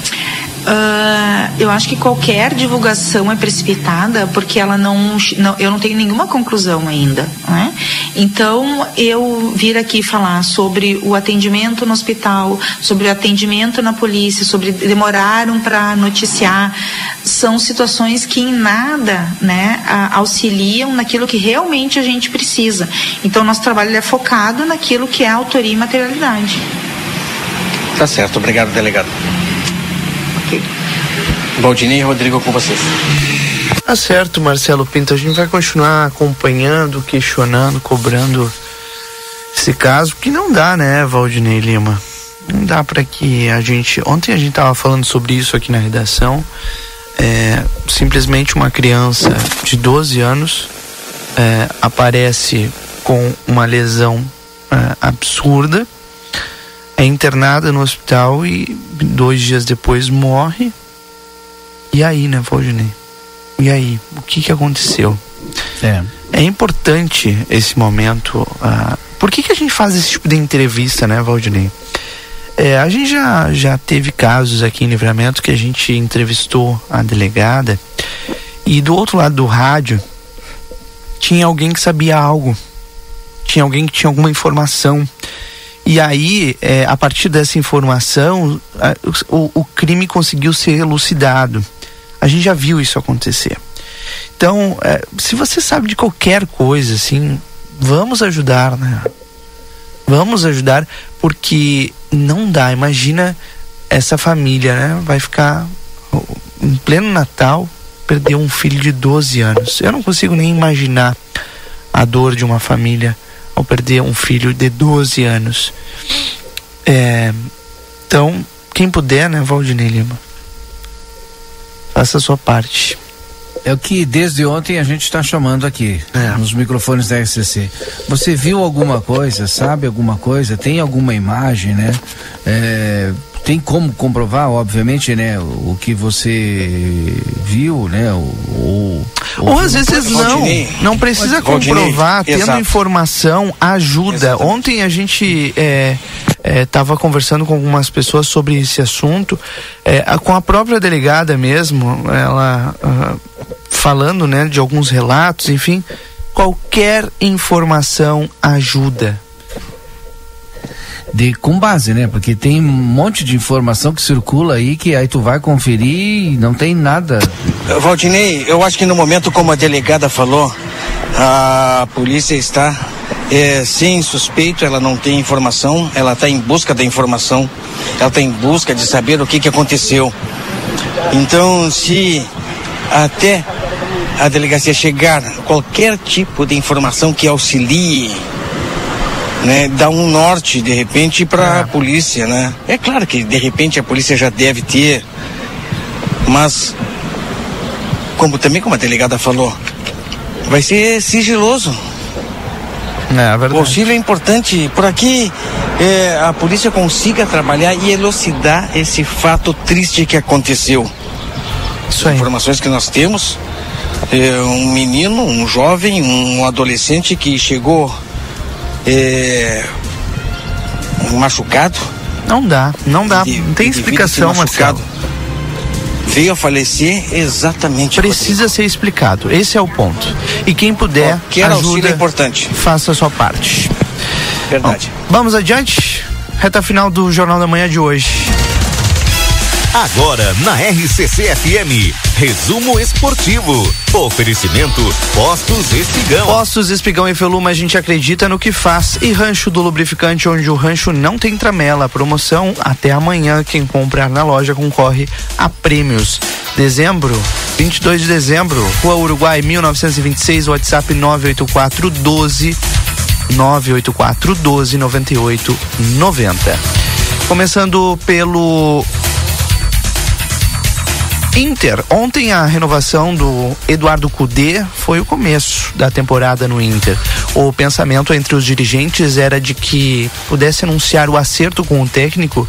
Ah, eu acho que qualquer divulgação é precipitada porque ela não, não- eu não tenho nenhuma conclusão ainda, né? Então eu vir aqui falar sobre o atendimento no hospital, sobre o atendimento na polícia, sobre demoraram para noticiar, são situações que em nada, né, auxiliam naquilo que realmente a gente precisa. Então nosso trabalho é focado naquilo que é autoria e materialidade. Tá certo, obrigado, delegado. Valdinei e Rodrigo com vocês. Tá certo, Marcelo Pinto. A gente vai continuar acompanhando, questionando, cobrando esse caso, que não dá, né, Valdinei Lima? Não dá para que a gente. Ontem a gente tava falando sobre isso aqui na redação. É, simplesmente uma criança de 12 anos é, aparece com uma lesão é, absurda, é internada no hospital e dois dias depois morre. E aí, né, Valdinei? E aí, o que que aconteceu? É. É importante esse momento. ah, por que, que a gente faz esse tipo de entrevista, né, Valdinei? É, a gente já, já teve casos aqui em Livramento que a gente entrevistou a delegada e do outro lado do rádio tinha alguém que sabia algo, tinha alguém que tinha alguma informação. E aí, é, a partir dessa informação, a- o, o crime conseguiu ser elucidado. A gente já viu isso acontecer. Então, é, se você sabe de qualquer coisa, assim, vamos ajudar, né? Vamos ajudar, porque não dá. Imagina essa família, né? Vai ficar em pleno Natal, perder um filho de 12 anos. Eu não consigo nem imaginar a dor de uma família ao perder um filho de 12 anos. É, então, quem puder, né, Valdinei Lima? Faça a sua parte. É o que desde ontem a gente está chamando aqui, É. nos microfones da RCC. Você viu alguma coisa, sabe alguma coisa, tem alguma imagem, né? É, tem como comprovar, obviamente, né, o, que você viu, né? Ou, ou, Ou às vezes não, não precisa comprovar, tendo exato. informação ajuda. Ontem a gente estava conversando com algumas pessoas sobre esse assunto, é, a- com a própria delegada mesmo, ela ah, falando né, de alguns relatos, enfim, qualquer informação ajuda. De com base, né? Porque tem um monte de informação que circula aí que aí tu vai conferir e não tem nada. Valdinei, eu acho que no momento, como a delegada falou, a polícia está é, sem suspeito, ela não tem informação, ela está em busca da informação, ela está em busca de saber o que, que aconteceu. Então, se até a delegacia chegar qualquer tipo de informação que auxilie, né, dá um norte de repente para a polícia, né? É claro que de repente a polícia já deve ter, mas como também como a delegada falou, vai ser sigiloso. É, o auxílio é importante para que eh, a polícia consiga trabalhar e elucidar esse fato triste que aconteceu. Isso aí. Informações que nós temos, eh, um menino, um jovem, um adolescente que chegou eh, machucado. Não dá, não dá, não tem explicação, machucado, Marcelo. Veio a falecer exatamente. Precisa ser explicado. Esse é o ponto. E quem puder, Qualquer auxílio ajuda, é importante. faça a sua parte. Verdade. Bom, vamos adiante. Reta final do Jornal da Manhã de hoje. Agora na RCC FM, resumo esportivo. Oferecimento Postos Espigão. Postos Espigão e Feluma, a gente acredita no que faz. E Rancho do Lubrificante, onde o rancho não tem tramela. Promoção até amanhã. Quem comprar na loja concorre a prêmios. Dezembro, 22 de dezembro, Rua Uruguai 1926, WhatsApp 984 12 984 12 98 90. Começando pelo Inter. Ontem a renovação do Eduardo Cudê foi o começo da temporada no Inter. O pensamento entre os dirigentes era de que pudesse anunciar o acerto com o técnico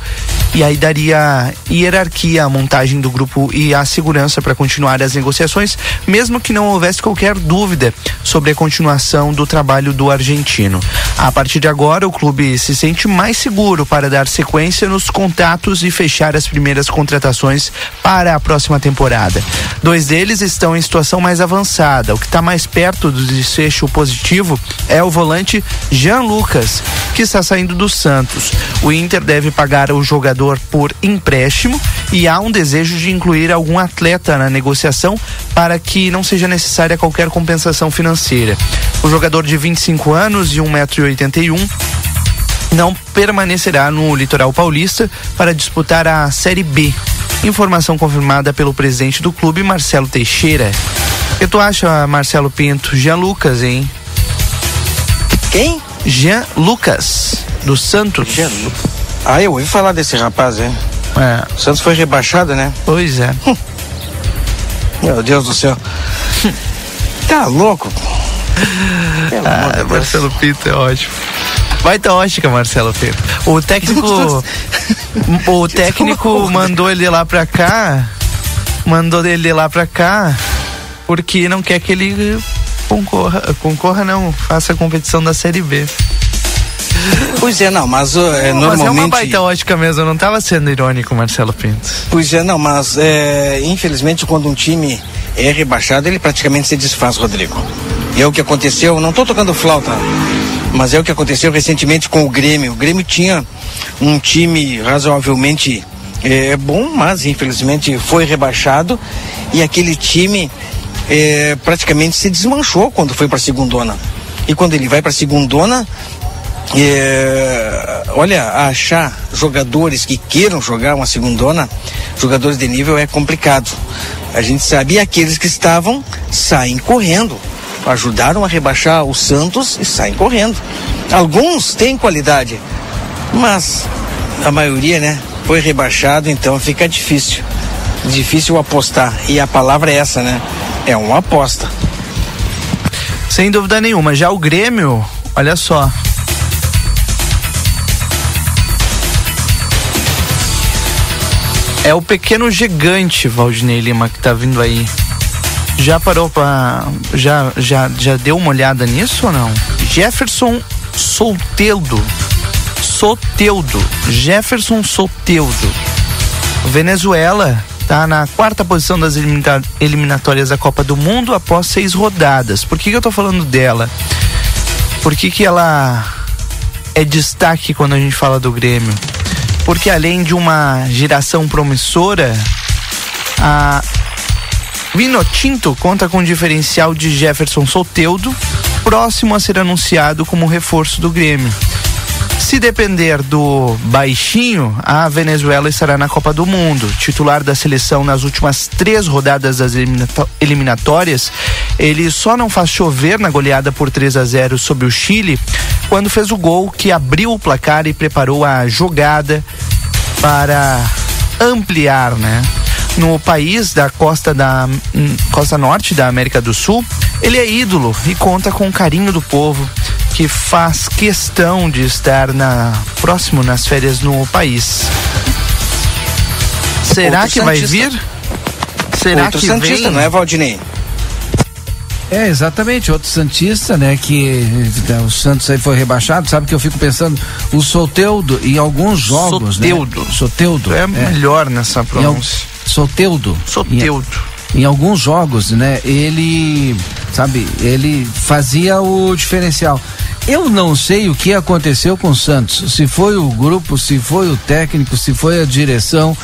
e aí daria hierarquia à montagem do grupo e a segurança para continuar as negociações, mesmo que não houvesse qualquer dúvida sobre a continuação do trabalho do argentino. A partir de agora, o clube se sente mais seguro para dar sequência nos contatos e fechar as primeiras contratações para a próxima temporada. Dois deles estão em situação mais avançada. O que está mais perto do desfecho positivo é o volante Jean Lucas, que está saindo do Santos. O Inter deve pagar o jogador por empréstimo e há um desejo de incluir algum atleta na negociação para que não seja necessária qualquer compensação financeira. O jogador de 25 anos e 1,81m não permanecerá no litoral paulista para disputar a Série B. Informação confirmada pelo presidente do clube, Marcelo Teixeira. O que tu acha, Marcelo Pinto? Jean Lucas, hein? Quem? Jean Lucas, do Santos. Jean Lucas. Ah, eu ouvi falar desse rapaz, hein? É. O Santos foi rebaixado, né? Pois é. Meu Deus do céu. tá louco? Pelo amor de Ah, Deus. Marcelo Pinto é ótimo. Vai tá ótica, Marcelo Pinto. O técnico. o técnico mandou ele lá pra cá. Mandou ele lá pra cá. Porque não quer que ele concorra. Concorra não, faça a competição da Série B. Pois é, não, mas é, Mas é uma normalmente. baita ótica mesmo, eu não tava sendo irônico, Marcelo Pinto. Pois é, não, mas é, infelizmente quando um time é rebaixado, ele praticamente se desfaz, Rodrigo. E é o que aconteceu, não estou tocando flauta, mas é o que aconteceu recentemente com o Grêmio. O Grêmio tinha um time razoavelmente é, bom, mas infelizmente foi rebaixado e aquele time é, praticamente se desmanchou quando foi para a segundona. E quando ele vai para a segundona, é, olha, achar jogadores que queiram jogar uma segundona, jogadores de nível é complicado. A gente sabe aqueles que estavam saem correndo. Ajudaram a rebaixar o Santos e saem correndo. Alguns têm qualidade, mas a maioria, né, foi rebaixado, então fica difícil. Difícil apostar. E a palavra é essa, né? É uma aposta. Sem dúvida nenhuma. Já o Grêmio, olha só. É o pequeno gigante, Valdinei Lima, que tá vindo aí. Já parou pra. Já, já, já deu uma olhada nisso ou não? Jefferson Solteudo. Soteudo. Jefferson Soteudo. Venezuela tá na quarta posição das elimina- eliminatórias da Copa do Mundo após seis rodadas. Por que, que eu tô falando dela? Por que, que ela é destaque quando a gente fala do Grêmio? Porque além de uma geração promissora, a Vinotinto conta com um diferencial de Jefferson Solteudo, próximo a ser anunciado como reforço do Grêmio. Se depender do baixinho, a Venezuela estará na Copa do Mundo. Titular da seleção nas últimas três rodadas das eliminatórias, ele só não faz chover na goleada por 3 a 0 sobre o Chile quando fez o gol que abriu o placar e preparou a jogada para ampliar, né? No país da costa da hum, costa norte da América do Sul, ele é ídolo e conta com o carinho do povo que faz questão de estar na próximo nas férias no país. Será Outro que vai Santista. vir? Será Outro que Santista, vem? não é, Valdinei? É, exatamente, outro Santista, né, que eh, o Santos aí foi rebaixado, sabe que eu fico pensando, o Soteudo em alguns jogos, Soteudo. né? Soteudo. É melhor nessa pronúncia. Soteudo. Soteudo. Em, alguns jogos, né, ele, sabe, ele fazia o diferencial. Eu não sei o que aconteceu com o Santos, se foi o grupo, se foi o técnico, se foi a direção,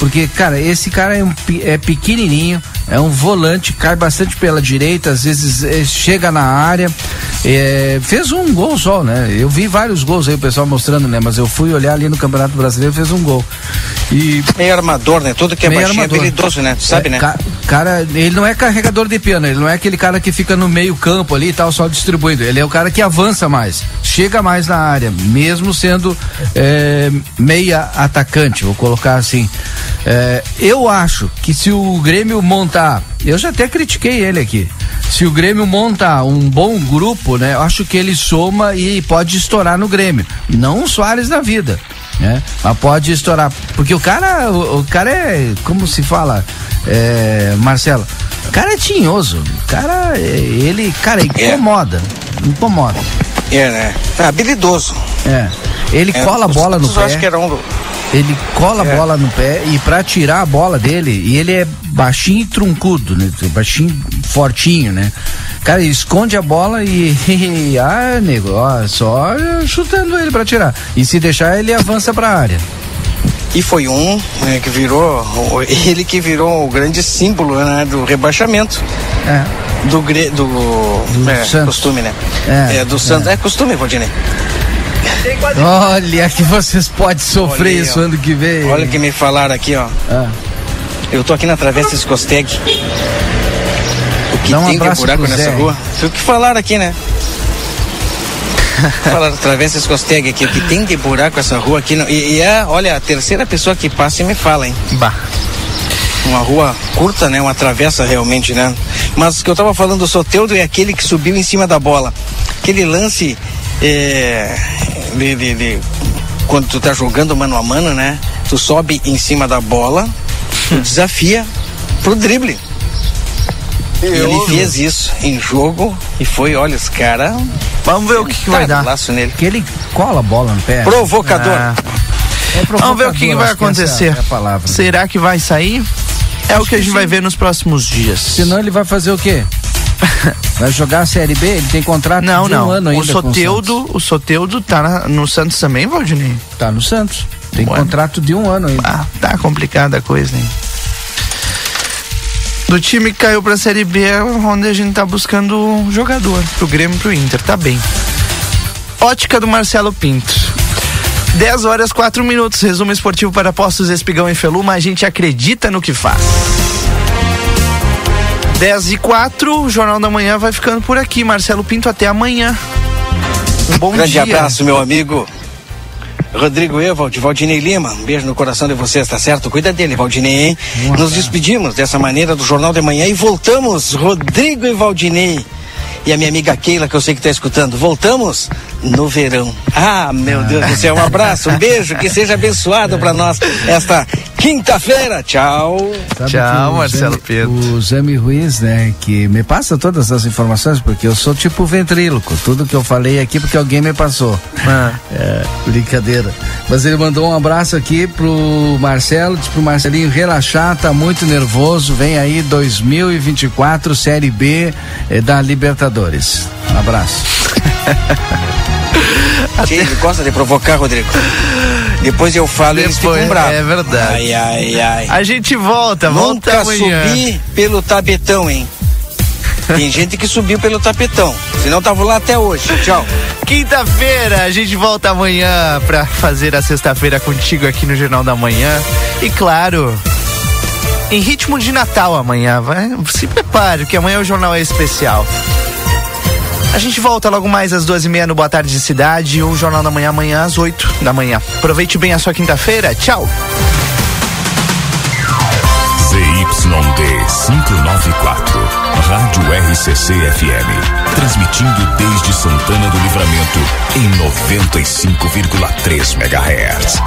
porque, cara, esse cara é, um, é pequenininho, é um volante, cai bastante pela direita, às vezes eh, chega na área, eh, fez um gol só, né? Eu vi vários gols aí, o pessoal mostrando, né? Mas eu fui olhar ali no Campeonato Brasileiro, fez um gol. E Meio armador, né? Tudo que é baixinho armador. é habilidoso, né? Tu sabe, É, né? ca- cara, ele não é carregador de piano, ele não é aquele cara que fica no meio campo ali e tal, só distribuindo. Ele é o cara que avança mais, chega mais na área, mesmo sendo é, meia atacante, vou colocar assim. É, eu acho que se o Grêmio montar, eu já até critiquei ele aqui. Se o Grêmio montar um bom grupo, né? Eu acho que ele soma e pode estourar no Grêmio. Não o Soares da vida né? Mas pode estourar. Porque o cara, o, o cara é, como se fala, é, Marcelo, o cara é tinhoso. O cara, é, ele, cara, incomoda. Incomoda. É, né? É habilidoso. É. Ele É, cola a bola no pé. acho que era um Ele cola É. a bola no pé e pra tirar a bola dele, e ele é baixinho e truncudo, né? Baixinho, fortinho, né? Cara, ele esconde a bola e. ah, nego, ó, só chutando ele pra tirar. E se deixar, ele avança pra área. E foi um né, que virou, ele que virou o grande símbolo né, do rebaixamento. É. Do, gre, do, é, Santos. costume, né? É, É, do Santos. É, costume, Valdinei. Olha que vocês podem sofrer Olha isso ó. ano que vem. Olha o que me falaram aqui, ó. Ah. Eu tô aqui na Travessa Escosteg. Que Dá um tem abraço buraco nessa Zé. rua? Foi o que falaram aqui, né? falaram Travessa Escosteg aqui, o que tem de buraco essa rua aqui. não- E, e é, olha, a terceira pessoa que passa e me fala, hein? Bah. Uma rua curta, né? Uma travessa realmente, né? Mas o que eu tava falando do Soteudo é aquele que subiu em cima da bola. Aquele lance é, de, de- de- quando tu tá jogando mano a mano, né? Tu sobe em cima da bola, tu desafia pro drible. E ele fez isso em jogo e foi, olha, os caras. Vamos ver o que, que vai dar. Laço nele. Que ele cola a bola no pé. Provocador. Ah. É Vamos ver o que, que vai acho que acontecer. é a palavra. Será que vai sair? É o que a gente vai ver nos próximos dias. Senão ele vai fazer o quê? Vai jogar a Série B? Ele tem contrato Não, de não. um ano ainda o com Soteudo, o Soteudo tá na- no Santos também, Valdinei? Tá no Santos. Tem Bueno. contrato de um ano ainda. Ah, tá complicada a coisa, hein? Do time que caiu pra Série B, é onde a gente tá buscando um jogador pro Grêmio e pro Inter, tá bem. Ótica do Marcelo Pinto. 10 horas 4 minutos, resumo esportivo para Postos Espigão e Feluma, a gente acredita no que faz. 10 e 4, o Jornal da Manhã vai ficando por aqui. Marcelo Pinto, até amanhã. Um bom Grande dia. abraço, meu amigo. Rodrigo Evald, Valdinei Lima, um beijo no coração de vocês, tá certo? Cuida dele, Valdinei, hein? Nos despedimos dessa maneira do Jornal de Manhã e voltamos, Rodrigo e Valdinei. E a minha amiga Keila, que eu sei que está escutando, voltamos no verão. Ah, meu Deus do céu, um abraço, um beijo, que seja abençoado para nós esta quinta-feira. Tchau. Sabe que o Zé, O Zé Ruiz, né, que me passa todas as informações, porque eu sou tipo ventríloco. Tudo que eu falei aqui porque alguém me passou. É, brincadeira. Mas ele mandou um abraço aqui pro Marcelo, disse pro Marcelinho relaxar, tá muito nervoso. Vem aí 2024, Série B eh, da Libertadores. Um abraço. Quem ele gosta de provocar, Rodrigo? Depois eu falo e eles ficam bravos. é verdade. Ai, ai, ai. A gente volta, volta Nunca amanhã. subi pelo tapetão, hein? Tem gente que subiu pelo tapetão. Senão tava lá até hoje. Tchau. Quinta-feira, a gente volta amanhã pra fazer a sexta-feira contigo aqui no Jornal da Manhã. E claro, em ritmo de Natal amanhã, vai, se prepare, que amanhã o jornal é especial. A gente volta logo mais às duas e meia no Boa Tarde Cidade e o Jornal da Manhã amanhã às oito da manhã. Aproveite bem a sua quinta-feira. Tchau. ZYD 594, Rádio RCC FM, transmitindo desde Santana do Livramento em 95,3 MHz.